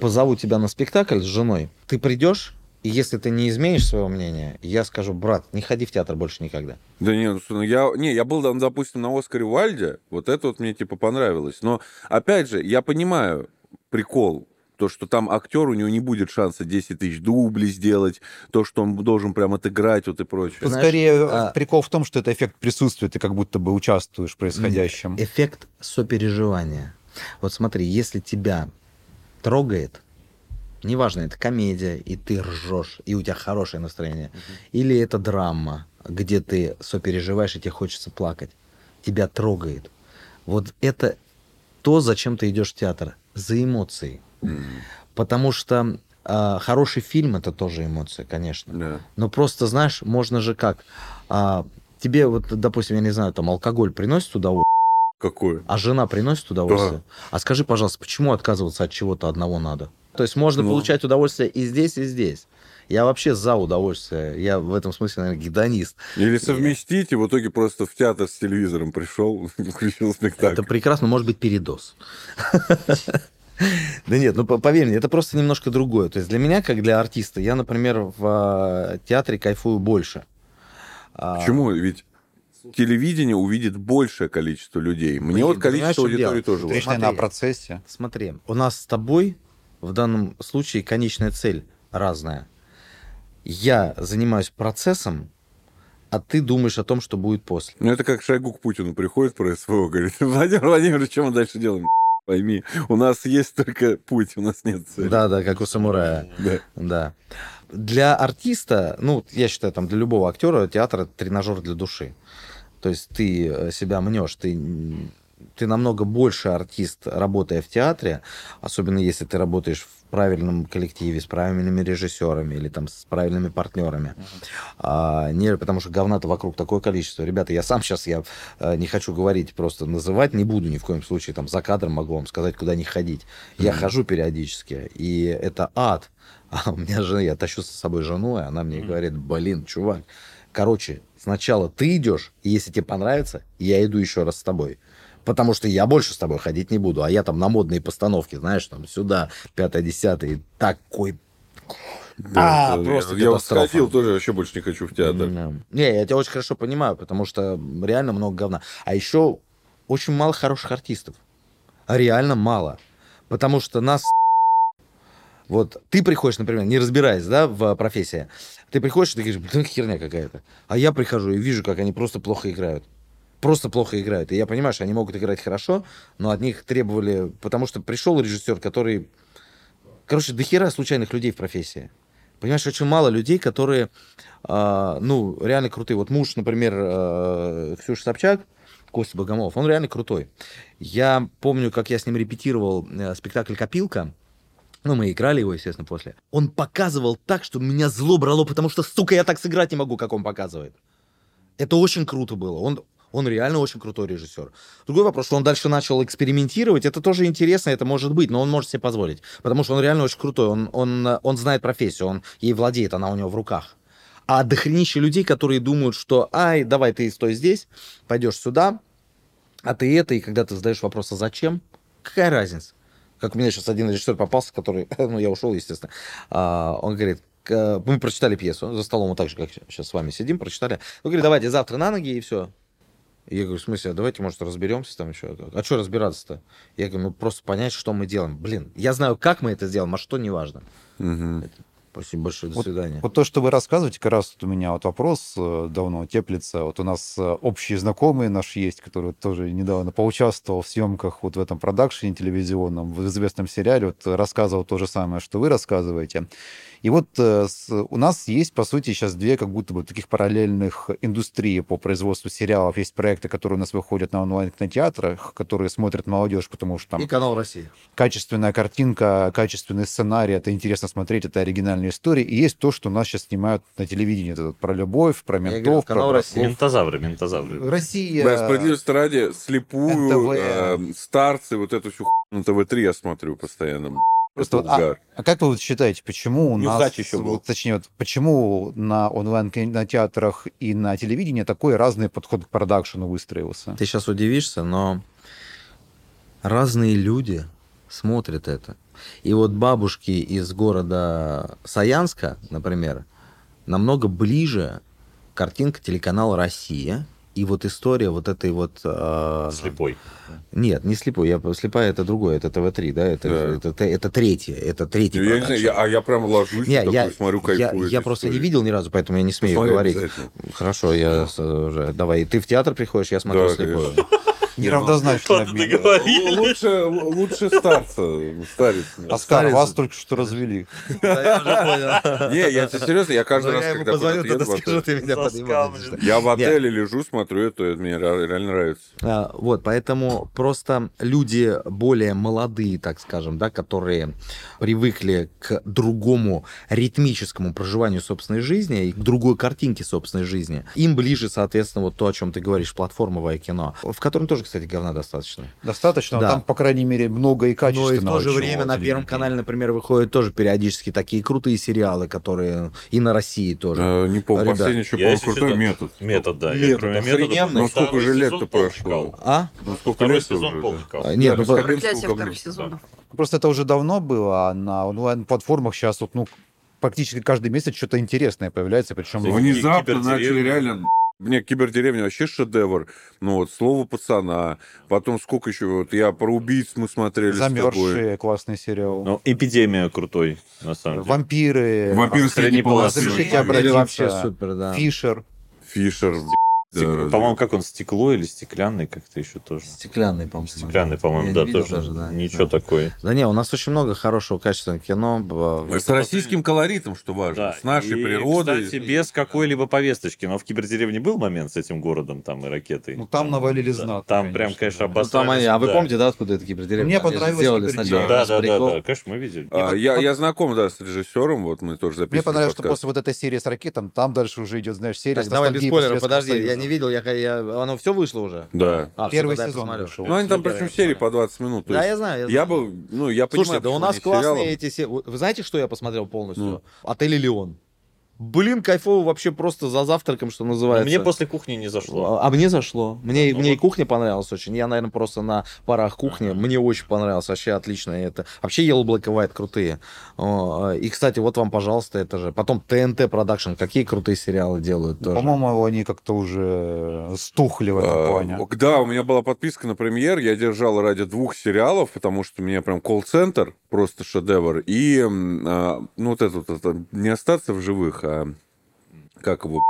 Позову тебя на спектакль с женой. Ты придешь, и если ты не изменишь своего мнения, я скажу, брат, не ходи в театр больше никогда. Да не, ну, ну, я, не, я был, там, допустим, на Оскаре Вальде, вот это вот мне, типа, понравилось. Но, опять же, я понимаю прикол, то, что там актер, у него не будет шанса 10 тысяч дублей сделать, то, что он должен прям отыграть вот и прочее. Тут Знаешь, скорее а- прикол в том, что это эффект присутствия, ты как будто бы участвуешь в происходящем. Эффект сопереживания. Вот смотри, если тебя трогает, неважно, это комедия, и ты ржешь, и у тебя хорошее настроение, или это драма, где ты сопереживаешь, и тебе хочется плакать, тебя трогает. Вот это то, зачем ты идешь в театр. За эмоции. Потому что а, хороший фильм это тоже эмоция, конечно. Да. Но просто, знаешь, можно же как. а, тебе вот, допустим, я не знаю, там алкоголь приносит удовольствие, Какое? а жена приносит удовольствие. А скажи, пожалуйста, почему отказываться от чего-то одного надо? То есть можно Ну. получать удовольствие и здесь, и здесь. Я вообще за удовольствие. Я в этом смысле, наверное, гедонист. Или совместить, и в итоге просто в театр с телевизором пришел, включил спектакль. Это прекрасно, может быть, передоз. Да нет, ну по- поверь мне, это просто немножко другое. То есть для меня, как для артиста, я, например, в а, театре кайфую больше. А, Почему? Ведь телевидение увидит большее количество людей. Мне Блин, вот количество аудитории дело? тоже важно. Смотри. на процессе. Смотри, у нас с тобой в данном случае конечная цель разная. Я занимаюсь процессом, а ты думаешь о том, что будет после. Ну, это как Шойгу к Путину приходит про СВО, говорит, Владимир Владимирович, что мы дальше делаем? Пойми, у нас есть только путь, у нас нет цели. Да, да, как у самурая. Да. Да. Для артиста, ну, я считаю, там, для любого актера театр это тренажер для души. То есть ты э, себя мнешь, ты, ты намного больше артист, работая в театре, особенно если ты работаешь в правильном коллективе, с правильными режиссерами или там с правильными партнерами. А, не, потому что говна-то вокруг такое количество. Ребята, я сам сейчас я э, не хочу говорить, просто называть не буду ни в коем случае. Там за кадром могу вам сказать, куда не ходить. Я хожу периодически, и это ад. А у меня жена, я тащу с собой жену, и она мне говорит, блин, чувак, короче, сначала ты идешь, и если тебе понравится, я иду еще раз с тобой. Потому что я больше с тобой ходить не буду, а я там на модные постановки, знаешь, там сюда, пятое, десятое, такой... Да, А, да, просто я, вот сходил, тоже вообще больше не хочу в театр. Да. Не, я тебя очень хорошо понимаю, потому что реально много говна. А еще очень мало хороших артистов. А реально мало. Потому что нас... Вот ты приходишь, например, не разбираясь, да, в профессии, ты приходишь, и ты говоришь, блин, херня какая-то. А я прихожу и вижу, как они просто плохо играют. Просто плохо играют. И я понимаю, что они могут играть хорошо, но от них требовали... Потому что пришел режиссер, который... Короче, дохера случайных людей в профессии. Понимаешь, очень мало людей, которые, а, ну, реально крутые. Вот муж, например, э, Ксюша Собчак, Костя Богомолов, он реально крутой. Я помню, как я с ним репетировал э, спектакль «Копилка», ну, мы играли его, естественно, после. Он показывал так, что меня зло брало, потому что, сука, я так сыграть не могу, как он показывает. Это очень круто было. Он, он реально очень крутой режиссер. Другой вопрос, что он дальше начал экспериментировать, это тоже интересно, это может быть, но он может себе позволить. Потому что он реально очень крутой, он, он, он знает профессию, он ей владеет, она у него в руках. А дохренище людей, которые думают, что, ай, давай ты стой здесь, пойдешь сюда, а ты это, и когда ты задаешь вопрос, а зачем, какая разница? Как у меня сейчас один режиссер попался, который, ну, я ушел, естественно, а, он говорит, мы прочитали пьесу за столом, вот так же, как сейчас с вами сидим, прочитали. Он говорит, давайте завтра на ноги, и все. Я говорю, в смысле, а давайте, может, разберемся там еще. А что разбираться-то? Я говорю, ну просто понять, что мы делаем. Блин, я знаю, как мы это сделаем, а что, неважно. Мгм. Спасибо большое, до Вот- свидания. Вот то, что вы рассказываете, как раз вот у меня вот вопрос э, давно теплится. Вот у нас э, общий знакомый наш есть, который вот тоже недавно поучаствовал в съемках вот в этом продакшене телевизионном, в известном сериале, вот рассказывал то же самое, что вы рассказываете. И вот э, с- у нас есть, по сути, сейчас две как будто бы таких параллельных индустрии по производству сериалов. Есть проекты, которые у нас выходят на онлайн-кинотеатрах, которые смотрят молодежь, потому что там И канал России. качественная картинка, качественный сценарий, это интересно смотреть, это оригинальная история. И есть то, что нас сейчас снимают на телевидении, это про любовь, про говорю, ментов, канал про Россия. врагов. Ментозавры, ментозавры. Россия. Да, справедливости ради, слепую, НТВ. э, старцы, вот эту всю хуйню на ТВ-3 я смотрю постоянно. Просто а, а как вы вот считаете, почему у нас, еще был. точнее, вот, почему на онлайн-кинотеатрах и на телевидении такой разный подход к продакшену выстроился? Ты сейчас удивишься, но разные люди смотрят это. И вот бабушки из города Саянска, например, намного ближе картинка телеканала «Россия», и вот история вот этой вот... э, Слепой. Нет, не слепой. Я, слепая это другое, это ТВ-3, да? Это, Да. это, это, это третье, это третий Я не знаю, я- а я прям ложусь, Не, такой, я, смотрю, я, кайфую. я этой просто не историей. видел ни разу, поэтому я не смею Посмотри говорить. Хорошо, я уже... Давай, ты в театр приходишь, я смотрю Да, слепую. Неравнозначно. Лучше, лучше старца, старец. Оскар, Старец. вас только что развели. Не, я тебе серьезно, я каждый раз, когда позвоню, я в отеле лежу, смотрю это, мне ре- реально нравится. А, Вот, поэтому просто люди более молодые, так скажем, да, которые привыкли к другому ритмическому проживанию собственной жизни и к другой картинке собственной жизни, им ближе, соответственно, вот то, о чем ты говоришь, платформовое кино, в котором тоже, кстати, говна достаточно. Достаточно, Да. там, по крайней мере, много и Но качественно. и в то же время на Первом канале, например, выходят тоже периодически такие крутые сериалы, которые и на России тоже. Э, Не помню, Ребят, последний еще, Я, по-моему, крутой честно, метод. Метод, да. Метод, Я. Ну, сколько же лет-то прошло? А? Ну, сколько Второй лет сезон уже? А, Нет, ну, Проклятие сезонов. Просто это уже давно было, а на онлайн-платформах сейчас вот, ну, практически каждый месяц что-то интересное появляется, причем Внезапно начали реально... Мне кибердеревня вообще шедевр. Ну вот, слово пацана. Потом сколько еще... Вот я про убийц мы смотрели замерзшие, классный сериал. Ну, эпидемия крутой, на самом деле. Вампиры, Вампир средней полосы. Разрешите обратиться. вообще супер, да. Фишер. Фишер. Стек- Да, По-моему, как он, стекло или стеклянный как-то еще тоже. Стеклянный, по-моему. Стеклянный, по-моему, да, не тоже. даже, да. Ничего Да. такое. Да не, у нас очень много хорошего, качественного кино. б- С российским колоритом, что важно. Да, С нашей и, природой. Кстати, без какой-либо повесточки. Но в кибердеревне был момент с этим городом там и ракетой. Ну, там навалили Да, знатно, Там прям, конечно, конечно, да. Ну, там обосрались. они- а вы да. помните, да, откуда это кибердеревня? Мне понравилось Сделали «Кибердеревня». сначала Да, да, да, да, конечно, мы видели. А, я, я знаком, да, с режиссером, вот мы тоже записывали Мне понравилось, что после вот этой серии с ракетом, там дальше уже идет, знаешь, серия Так, с давай без Советскому подожди, я Союзу. Не видел, я, я- оно все вышло уже? Да. А, Первый я сезон вышел. Ну, они там, причем, серии по 20 минут. Да, я знаю. Я, Я знаю. бы, ну, я понимаю, Слушайте, да у нас классные сериалы. эти... Вы знаете, что я посмотрел полностью? Ну. Отель «Элеон». Блин, кайфово вообще просто за завтраком, что Но называется. Мне после кухни не зашло. А а мне зашло. Мне, Ну мне и вот. кухня понравилась очень. Я, наверное, просто на парах кухни. Мне очень понравилось. Вообще отлично. Это... Вообще Yellow Black и White крутые. И, кстати, вот вам, пожалуйста, это же. Потом ТНТ Production. Какие крутые сериалы делают тоже. По-моему, они как-то уже стухли в этом А, плане. Да, у меня была подписка на премьер, я держал ради двух сериалов, потому что у меня прям колл-центр, просто шедевр, и, а, ну, вот это, вот это, не остаться в живых, а как его,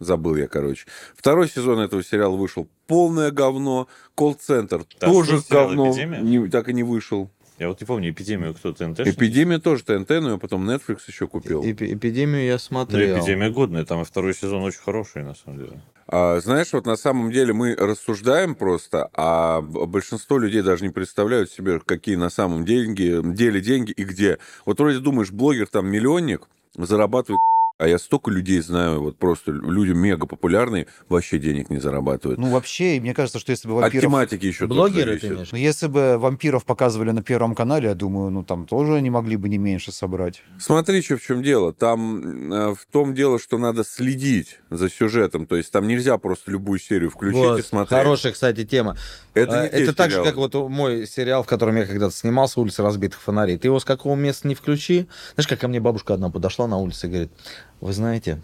забыл я, короче. Второй сезон этого сериала вышел полное говно, колл-центр Да, тоже говно, «Эпидемия»? не- так и не вышел. Я вот не помню, эпидемию кто ТНТ? Эпидемия тоже ТНТ, но я потом Netflix еще купил. Эпи- эпидемию я Ну, смотрел. эпидемия годная, там и второй сезон очень хороший, на самом деле. А, знаешь, вот на самом деле мы рассуждаем просто, а большинство людей даже не представляют себе, какие на самом деньги, деле деньги и где. Вот вроде думаешь, блогер там миллионник, зарабатывает А я столько людей знаю, вот просто люди мега популярные, вообще денег не зарабатывают. Ну, вообще, мне кажется, что если бы От вампиров... тематики еще Блогеры, ты имеешь? Ну, если бы вампиров показывали на Первом канале, я думаю, ну, там тоже они могли бы не меньше собрать. Смотри, что в чем дело. Там э, в том дело, что надо следить за сюжетом. То есть там нельзя просто любую серию включить и Вот, смотреть. хорошая, кстати, тема. Это, не А, это так же, как вот мой сериал, в котором я когда-то снимался, «Улица разбитых фонарей». Ты его с какого места не включи. Знаешь, как ко мне бабушка одна подошла на улице и говорит, вы знаете,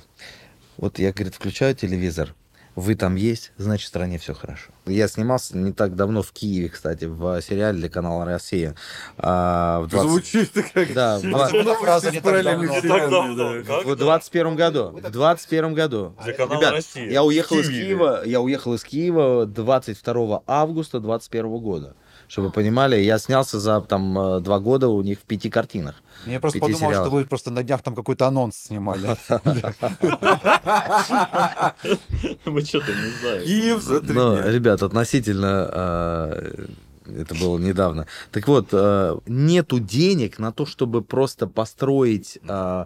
вот я, говорит, включаю телевизор, вы там есть, значит, в стране все хорошо. Я снимался не так давно в Киеве, кстати, в сериале для канала «Россия». А, в 20... Звучит как... Да, в два- Эта фраза не так параллельных давно. вселенных, да. в 21 году. В 21 году. Для канала Ребят, «Россия». я уехал из. Киева, я уехал из Киева 22 августа 21 года. Чтобы вы понимали, я снялся за там э, два года у них в пяти картинах. Я просто Пяти подумал, сериалов. что вы просто на днях там какой-то анонс снимали. Мы что-то не знаем. Киев за три Ну, дня. ребят, относительно э, это было недавно. Так вот, э, нету денег на то, чтобы просто построить э,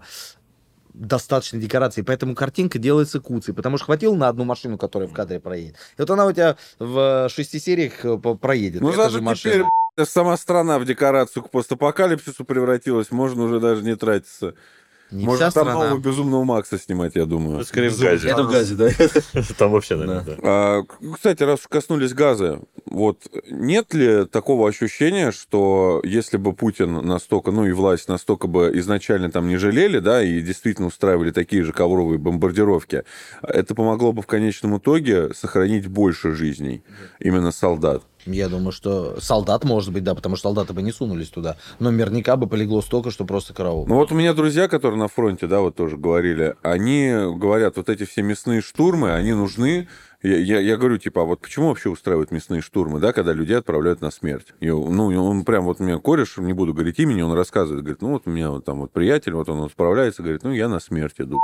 достаточно декораций, поэтому картинка делается куцей, потому что хватило на одну машину, которая в кадре проедет. И вот она у тебя в шести сериях э, проедет. Ну, Это же теперь, машина. б***ь, сама страна в декорацию к постапокалипсису превратилась, можно уже даже не тратиться. Не Можно вся там страна. нового Безумного Макса снимать, я думаю. Ну, скорее в газе. Это в газе, да? Там вообще, наверное, да. А, кстати, раз коснулись газа, вот нет ли такого ощущения, что если бы Путин настолько, ну и власть настолько бы изначально там не жалели, да, и действительно устраивали такие же ковровые бомбардировки, это помогло бы в конечном итоге сохранить больше жизней именно солдат? Я думаю, что солдат, может быть, да, потому что солдаты бы не сунулись туда. Но наверняка бы полегло столько, что просто караул. Ну вот у меня друзья, которые на фронте, да, вот тоже говорили, они говорят, вот эти все мясные штурмы, они нужны. Я, я, я говорю, типа, а вот почему вообще устраивают мясные штурмы, да, когда людей отправляют на смерть? И, ну, он прям вот мне кореш, не буду говорить имени, он рассказывает, говорит, ну вот у меня вот там вот приятель, вот он вот справляется, говорит, ну я на смерть иду.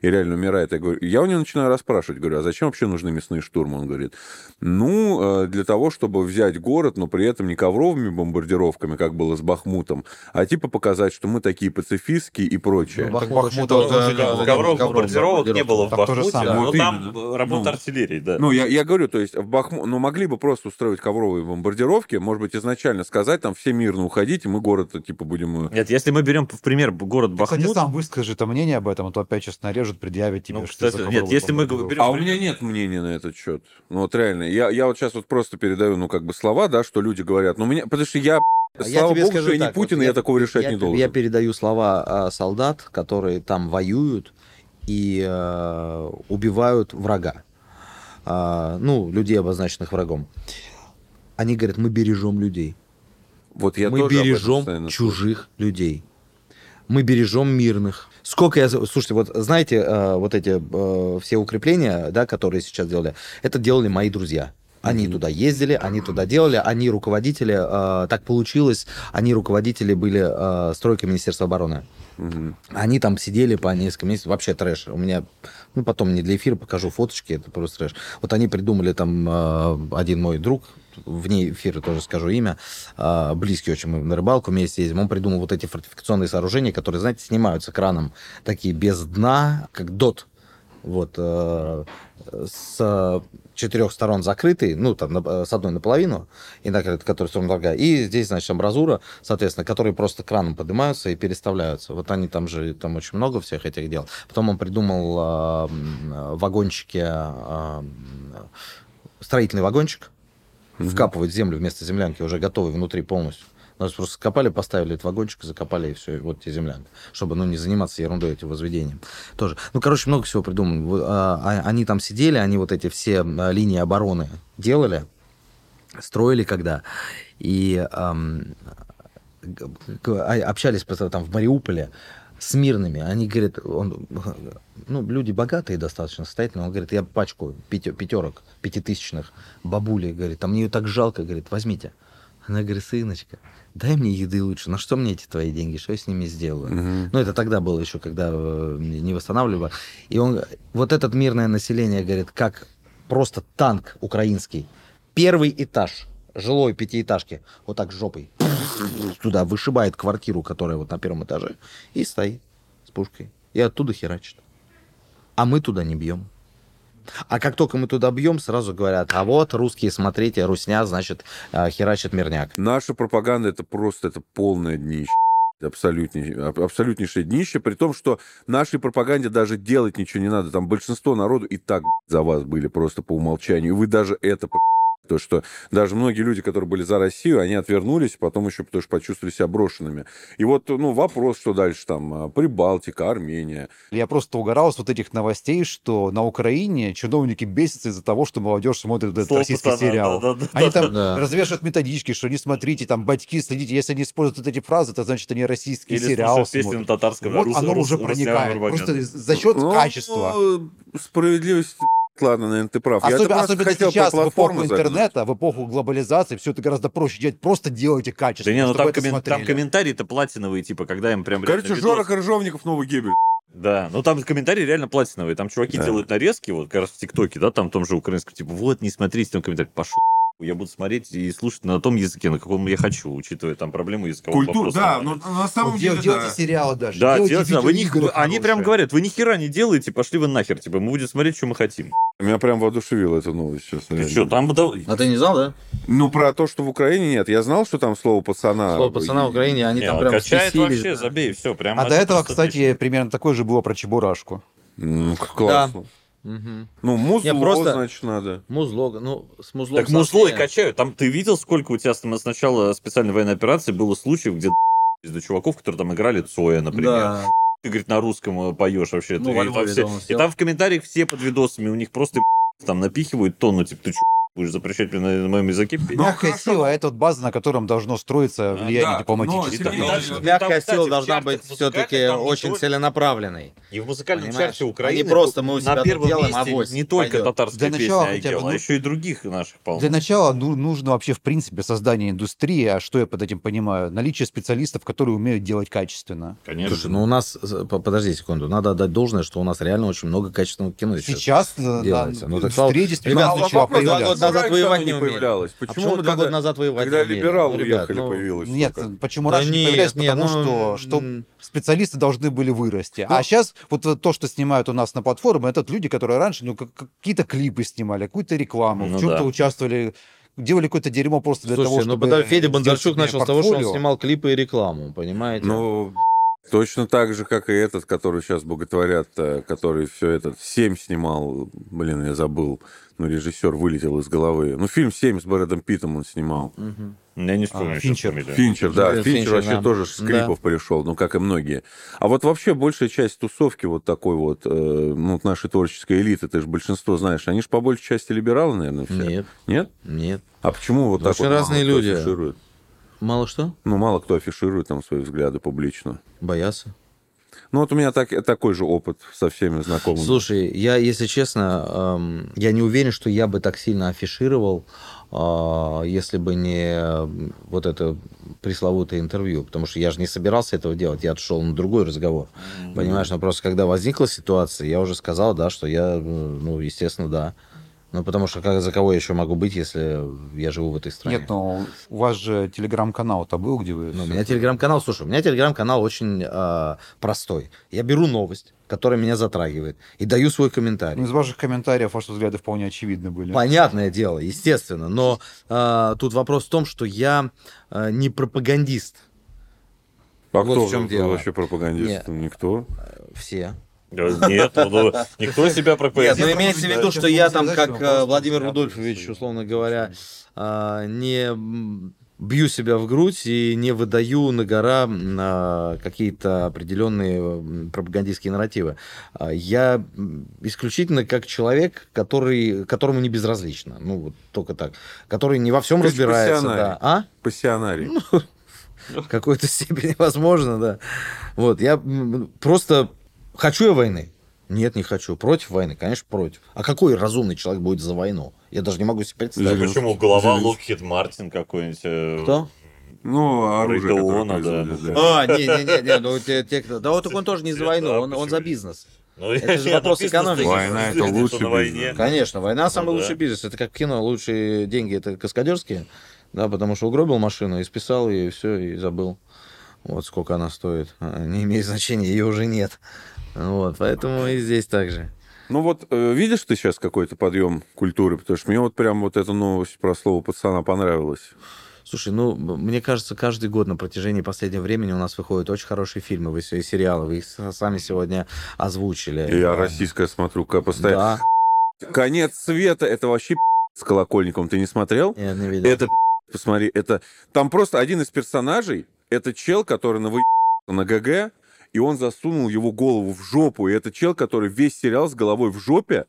И реально умирает. Я, говорю, я у него начинаю расспрашивать, говорю, а зачем вообще нужны мясные штурмы? Он говорит, ну, э, для того, чтобы взять город, но при этом не ковровыми бомбардировками, как было с Бахмутом, а типа показать, что мы такие пацифистские и прочее. Ну, Бахмут Бахмут да, да, Ковровых бомбардировок не было в Там то же Бахмуте, самое. но Вот там именно. работа Ну. артиллерии, да. Ну, я, я говорю, то есть в Бахму... ну, могли бы просто устроить ковровые бомбардировки, может быть, изначально сказать, там, все мирно уходите, мы город, типа, будем... э, Нет, если мы берем в пример город Ты, кстати, Бахмут... сам выскажи это мнение об этом, а то опять сейчас нарежут, предъявят тебе. Ну, что кстати, нет, если мы берем- А у меня нет мнения на этот счет. Ну, вот реально. Я, я вот сейчас вот просто передаю, ну, как бы слова, да, что люди говорят. Ну, меня... Потому что я, А я слава тебе богу, скажу что я не Путин, вот и я, я- такого решать я, не должен. Я передаю слова а, солдат, которые там воюют и э, убивают врага. А, ну, людей, обозначенных врагом. Они говорят, мы бережем людей. Вот я мы тоже об этом бережем чужих людей. Мы бережем мирных. Сколько я... Слушайте, вот знаете, э, вот эти э, все укрепления, да, которые сейчас делали, это делали мои друзья. Они туда ездили, они туда делали, они руководители, э, так получилось, они руководители были э, стройкой Министерства обороны. Мгм. Они там сидели по несколько месяцев, вообще трэш. У меня, ну, потом не для эфира покажу фоточки, это просто трэш. Вот они придумали там, э, один мой друг, вне эфира тоже скажу имя, э, близкий очень, мы на рыбалку вместе ездим, он придумал вот эти фортификационные сооружения, которые, знаете, снимаются краном, такие без дна, как дот, вот, э, с четырех сторон закрытый, ну, там, на- с одной наполовину, и на которая сторона другая. И здесь, значит, амбразура, соответственно, которые просто краном поднимаются и переставляются. Вот они там же, там очень много всех этих дел. Потом он придумал а, м, вагончики, а, м, строительный вагончик, вкапывать в землю вместо землянки, уже готовый внутри полностью. Нас просто скопали, поставили этот вагончик, закопали, и все, вот тебе землянка. Чтобы, ну, не заниматься ерундой этим возведением. Тоже. Ну, короче, много всего придумали. Вот, а, а, Они там сидели, они вот эти все линии обороны делали, строили когда. И а- общались там в Мариуполе с мирными. Они говорят, он, ну, люди богатые достаточно, состоятельные. Он говорит, я пачку пяте- пятерок, пятитысячных бабули, говорит, а мне ее так жалко, говорит, возьмите. Она говорит, сыночка, дай мне еды лучше. На что мне эти твои деньги? Что я с ними сделаю? Мгм. Ну, это тогда было еще, когда э, не восстанавливали. И он, вот этот мирное население, говорит, как просто танк украинский. Первый этаж жилой пятиэтажки вот так жопой туда вышибает квартиру, которая вот на первом этаже, и стоит с пушкой. и оттуда херачит. А мы туда не бьем. А как только мы туда бьем, сразу говорят, а вот русские, смотрите, русня, значит, э, херачит мирняк. Наша пропаганда это просто это полное днище. Абсолютнейшее, аб- абсолютнейшее днище, при том, что нашей пропаганде даже делать ничего не надо. Там большинство народу и так за вас были просто по умолчанию. Вы даже это то, что даже многие люди, которые были за Россию, они отвернулись, потом еще потому что почувствовали себя брошенными. И вот, ну, вопрос, что дальше там, а, Прибалтика, Армения. Я просто угорал с вот этих новостей, что на Украине чиновники бесятся из-за того, что молодежь смотрит этот Слово российский пацана, сериал. да-да-да. Они там Да. развешивают методички, что не смотрите, там, батьки, следите. Если они используют вот эти фразы, то значит они российский Или сериал песню на смотрят. татарском. Вот рус- оно рус- уже проникает. Просто за счет Ну, качества. Справедливость, ладно, наверное, ты прав. Я Особенно, хотел сейчас, в эпоху интернета, в эпоху глобализации, все это гораздо проще делать. Просто делайте Да качественно, не, ну там, коммен- там комментарии-то платиновые, типа, когда им прям Короче, видос- Жора Крыжовников новый гебель. Да, ну там комментарии реально платиновые. Там чуваки Да. делают нарезки, вот как раз в ТикТоке, да, там в том же украинском, типа, вот, не смотрите, там комментарий, пошел. Я буду смотреть и слушать на том языке, на каком я хочу, учитывая там проблему языкового Культура, вопроса. да, но на самом Вот деле, дел- делайте да. сериалы даже. Да, делайте делайте, да, вы не- они прям говорят, вы ни хера не делаете, пошли вы нахер, типа, мы будем смотреть, что мы хотим. Меня прям воодушевила эта новость сейчас. Ты реально. что, там да- А ты не знал, да? Ну, про то, что в Украине нет. Я знал, что там слово пацана. Слово пацана в Украине, они Не, там прям качает спесились. вообще, забей, все, прям. А до этого, кстати, примерно такое же было про Чебурашку. М, классно. Мгм. Ну, музло, просто- значит, надо. Музло, ну, с музлом Так музло и качают. Там ты видел, сколько у тебя с с начала специальной военной операции было случаев, где до чуваков, которые там играли Цоя, например. Да. Ты, говорит, на русском э, поешь вообще. Ну, И во там все- И там в комментариях все под видосами, у них просто там напихивают тонну, типа, ты что, будешь запрещать мне на, на моем языке петь? Ну, Мягкая хорошо. сила – это вот база, на котором должно строиться Да, влияние да, дипломатическое. но менее, Мягкая там, кстати, сила должна быть все-таки очень только- целенаправленной. И в музыкальном Понимаешь? чарте Украины А не просто мы у себя на первом делаем, месте авось не только пойдет. татарская Для песня начала хотя бы, Айгел, а ну, еще и других наших полно. Для начала ну, нужно вообще, в принципе, создание индустрии, а что я под этим понимаю? Наличие специалистов, которые умеют делать качественно. Конечно. Слушай, ну у нас, э, по- подожди секунду, надо отдать должное, что у нас реально очень много качественного кино сейчас. Сейчас э, делается. на Ну, так индустрии слава- действительно Ребят, начала два появляться. Года назад воевать не умели. появлялось. А Почему, почему мы два когда- года назад воевать Когда не умели? либералы Ну, ребят, уехали, ну, появилось. Нет, только. почему Да раньше не нет, появлялись? нет, Потому ну, что, что м. специалисты должны были вырасти. Ну. А сейчас вот то, что снимают у нас на платформе, это люди, которые раньше ну, как- какие-то клипы снимали, какую-то рекламу, Ну в чем-то да. участвовали, делали какое-то дерьмо просто для Слушайте, того, ну чтобы... подожди, Федя Бондарчук начал с того, что он снимал клипы и рекламу, понимаете? Ну, точно так же, как и этот, который сейчас боготворят, э, который все этот «Семь» снимал, блин, я забыл, ну, режиссер вылетел из головы. Ну, фильм «Семь» с Брэдом Питом он снимал. Мгм. Я не вспомню. А, Финчер. фамилию. Финчер, да, Финчер, Финчер вообще да. тоже с клипов пришел, ну, как и многие. А вот вообще большая часть тусовки вот такой вот, э, ну, нашей творческой элиты, ты же большинство знаешь, они же по большей части либералы, наверное, все. Нет, Нет? нет. А почему вот так Очень вот разные люди. афиширует? Мало что? Ну, мало кто афиширует там свои взгляды публично. Боятся. Ну, вот у меня так, такой же опыт со всеми знакомыми. Слушай, я, если честно, эм, я не уверен, что я бы так сильно афишировал, а, если бы не э, вот это пресловутое интервью, потому что я же не собирался этого делать, я отшел на другой разговор. Понимаешь, но просто когда возникла ситуация, я уже сказал, да, что я, э, ну, естественно, да. Ну, потому что как, за кого я еще могу быть, если я живу в этой стране? Нет, но у вас же телеграм-канал-то был, где вы... Ну, у меня телеграм-канал, слушай, у меня телеграм-канал очень э, простой. Я беру новость, которая меня затрагивает, и даю свой комментарий. Ну, из ваших комментариев ваши взгляды вполне очевидны были. Понятное дело, естественно, но э, тут вопрос в том, что я э, не пропагандист. а вот кто в чем дело. вообще пропагандист? Никто. Все. Нет, ну, ну, никто себя Нет, пропагандирует. ну Я имеется в виду, что я там, как э, Владимир Рудольфович, условно говоря, э, не бью себя в грудь и не выдаю на гора а, какие-то определенные пропагандистские нарративы. А Я исключительно как человек, который, которому не безразлично, ну вот только так, который не во всем разбирается, пассионарий. да. А? Пассионарий. в какой-то степени возможно, да. Вот, я просто хочу я войны. Нет, не хочу. Против войны, конечно, против. А какой разумный человек будет за войну? Я даже не могу себе Да представить. Зеленский. почему голова. Локхит Мартин какой-нибудь? э, Кто? Ну, оружие, которое да. да. А, не-не-не, ну те, те, кто... Да вот так он тоже не за войну, Да, он, он за бизнес. Ну, Это же я вопрос экономики. Война это лучший бизнес. Конечно, война самый Ну да. лучший бизнес. Это как кино, лучшие деньги это каскадерские, да, потому что угробил машину и списал ее, и все, и забыл. Вот сколько она стоит. А, Не имеет значения, ее уже нет. Вот, поэтому и здесь так же. Ну вот, э, видишь ты сейчас какой-то подъем культуры? Потому что мне вот прям вот эта новость про слово пацана понравилась. Слушай, ну, мне кажется, каждый год на протяжении последнего времени у нас выходят очень хорошие фильмы, вы и сериалы, вы их сами сегодня озвучили. Я российское смотрю, как постоянно. Да, Конец света, это вообще с колокольником. Ты не смотрел? я не видел. Это, посмотри, это... Там просто один из персонажей, это чел, который на на ГГ, и он засунул его голову в жопу. И это чел, который весь сериал с головой в жопе.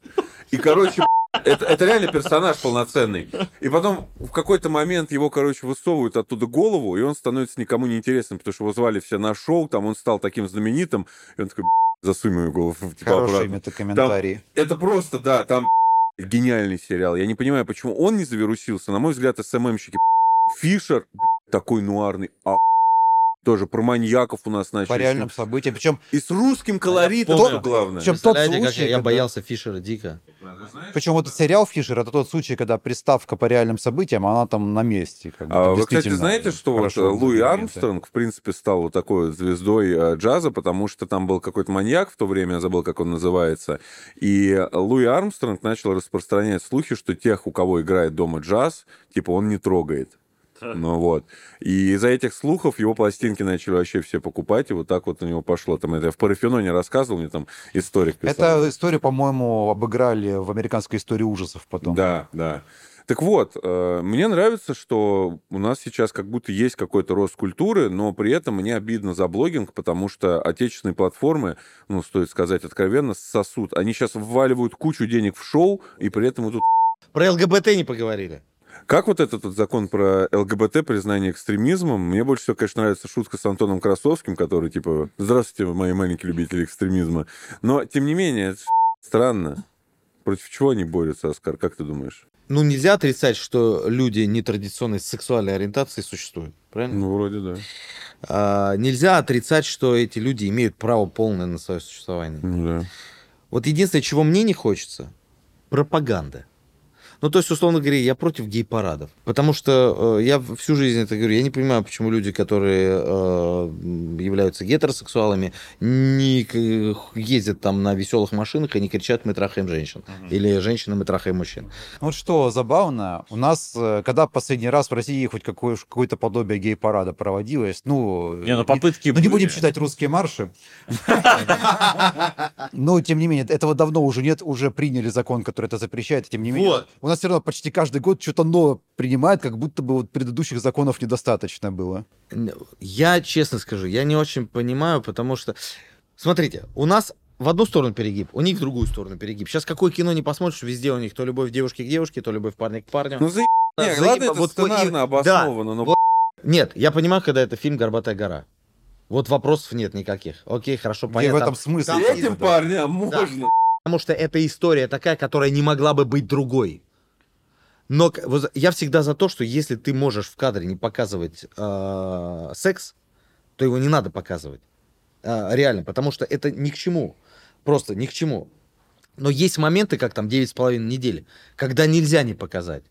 И, короче, это, это реально персонаж полноценный. И потом в какой-то момент его, короче, высовывают оттуда голову, и он становится никому не интересным, потому что его звали все на шоу, там он стал таким знаменитым, и он такой, засунь мою голову типа, Хорошие метакомментарии. Это просто, да, там гениальный сериал. Я не понимаю, почему он не завирусился. На мой взгляд, СММщики Фишер такой нуарный, а тоже про маньяков у нас начали. По реальным событиям. Причем, И с русским колоритом, что главное. Причем тот Представляете, как случай, я, я когда- боялся Фишера дико. причем вот этот сериал Фишер, это тот случай, когда приставка по реальным событиям, она там на месте. Как бы, А вы, кстати, знаете, что вот Луи. Армстронг, в принципе, стал вот такой звездой э, джаза, потому что там был какой-то маньяк в то время, я забыл, как он называется, и Луи Армстронг начал распространять слухи, что тех, у кого играет дома джаз, типа он не трогает. Ну вот. И из-за этих слухов его пластинки начали вообще все покупать, и вот так вот у него пошло. Там это я в Парафеноне рассказывал, мне там историк писал. Эта история, по-моему, обыграли в американской истории ужасов потом. Да, да. Так вот, э, мне нравится, что у нас сейчас как будто есть какой-то рост культуры, но при этом мне обидно за блогинг, потому что отечественные платформы, ну, стоит сказать откровенно, сосут. Они сейчас вваливают кучу денег в шоу, и при этом тут... Про ЛГБТ не поговорили. Как вот этот вот закон про ЛГБТ, признание экстремизмом? Мне больше всего, конечно, нравится шутка с Антоном Красовским, который типа «Здравствуйте, мои маленькие любители экстремизма». Но, тем не менее, это странно. Против чего они борются, Оскар, как ты думаешь? Ну, нельзя отрицать, что люди нетрадиционной сексуальной ориентации существуют, правильно? Ну, вроде да. А, нельзя отрицать, что эти люди имеют право полное на свое существование. Ну, да. Вот единственное, чего мне не хочется, пропаганда. Ну, то есть, условно говоря, я против гей-парадов. Потому что э, я всю жизнь это говорю. Я не понимаю, почему люди, которые э, являются гетеросексуалами, не ездят там на веселых машинах и не кричат «мы трахаем женщин». Или «женщины, мы трахаем мужчин». Ну Вот что забавно, у нас, э, когда последний раз в России хоть какое, какое-то подобие гей-парада проводилось, ну... Не, ну попытки Ну, не будем считать русские марши. Но, тем не менее, этого давно уже нет, уже приняли закон, который это запрещает, тем не менее. Вот. У нас все равно почти каждый год что-то новое принимают, как будто бы вот предыдущих законов недостаточно было. Я честно скажу, я не очень понимаю, потому что, смотрите, у нас в одну сторону перегиб, у них в другую сторону перегиб. Сейчас какое кино не посмотришь, везде у них то любовь девушки к девушке, то любовь парня к парню. Ну, за... Да, Не, заеб- ладно, это вот и- сценарно да, обосновано, но... вот. Нет, я понимаю, когда это фильм «Горбатая гора». Вот вопросов нет никаких. Окей, хорошо, Где понятно. в этом Там- смысл? там Этим бы, да. парням можно. Потому что эта история такая, которая не могла бы быть другой. Но я всегда за то, что если ты можешь в кадре не показывать э, секс, то его не надо показывать. Э, реально, потому что это ни к чему. Просто ни к чему. Но есть моменты, как там 9,5 недель, когда нельзя не показать.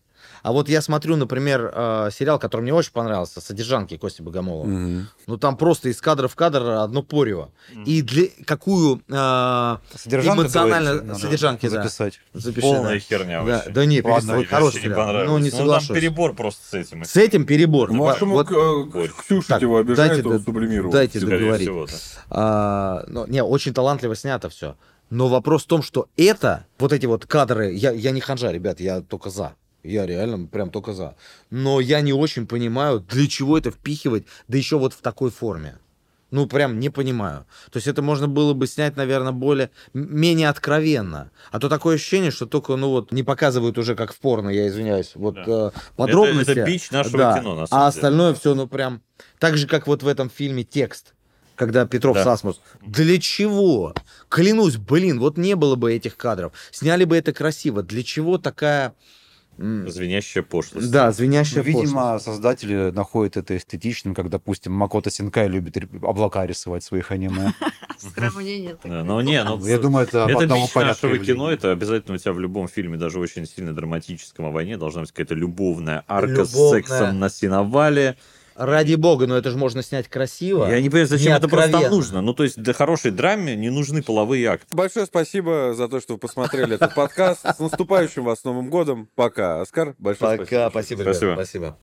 А вот я смотрю, например, э, сериал, который мне очень понравился, «Содержанки» Кости Богомолова. Мгм. Ну, там просто из кадра в кадр одно порево. И для какую э, Содержанка, эмоционально... говорите, Содержанки, да. записать. Запиши, Полная да. херня Да, вообще. да не, Ладно, перестань, мне хороший не сериал. Ну, не там соглашусь. перебор просто с этим. С этим перебор. Может, ему Вот, э, Ксюша Так, его обижает, дайте он д- сублимировал. дайте договорить. да. а, ну, не, очень талантливо снято все. Но вопрос в том, что это, вот эти вот кадры, я, я не ханжа, ребят, я только за. Я реально прям только за. Но я не очень понимаю, для чего это впихивать, да еще вот в такой форме. Ну, прям не понимаю. То есть это можно было бы снять, наверное, более, менее откровенно. А то такое ощущение, что только, ну вот, не показывают уже как в порно, я извиняюсь, вот Да. э, подробности. Это- это бич нашего Да. кино, на самом А деле. остальное все, ну, прям, так же, как вот в этом фильме «Текст», когда Петров Да. с Асмус. Для чего? Клянусь, блин, вот не было бы этих кадров. Сняли бы это красиво. Для чего такая... Звенящая пошлость. Да, Ну, звенящая пошлость. видимо, создатели находят это эстетичным, как, допустим, Макото Синкай любит облака рисовать в своих аниме. Сравнение такое. Ну, не, ну, Я думаю, это это бич нашего кино, это обязательно у тебя в любом фильме, даже очень сильно драматическом о войне, должна быть какая-то любовная арка с сексом на сеновале. Ради бога, но это же можно снять красиво. Я не понимаю, зачем не это просто нужно. Ну, то есть для хорошей драме не нужны половые акты. Большое спасибо за то, что вы посмотрели этот подкаст. С наступающим вас Новым годом. Пока. Оскар, большое спасибо. Пока, Спасибо. спасибо.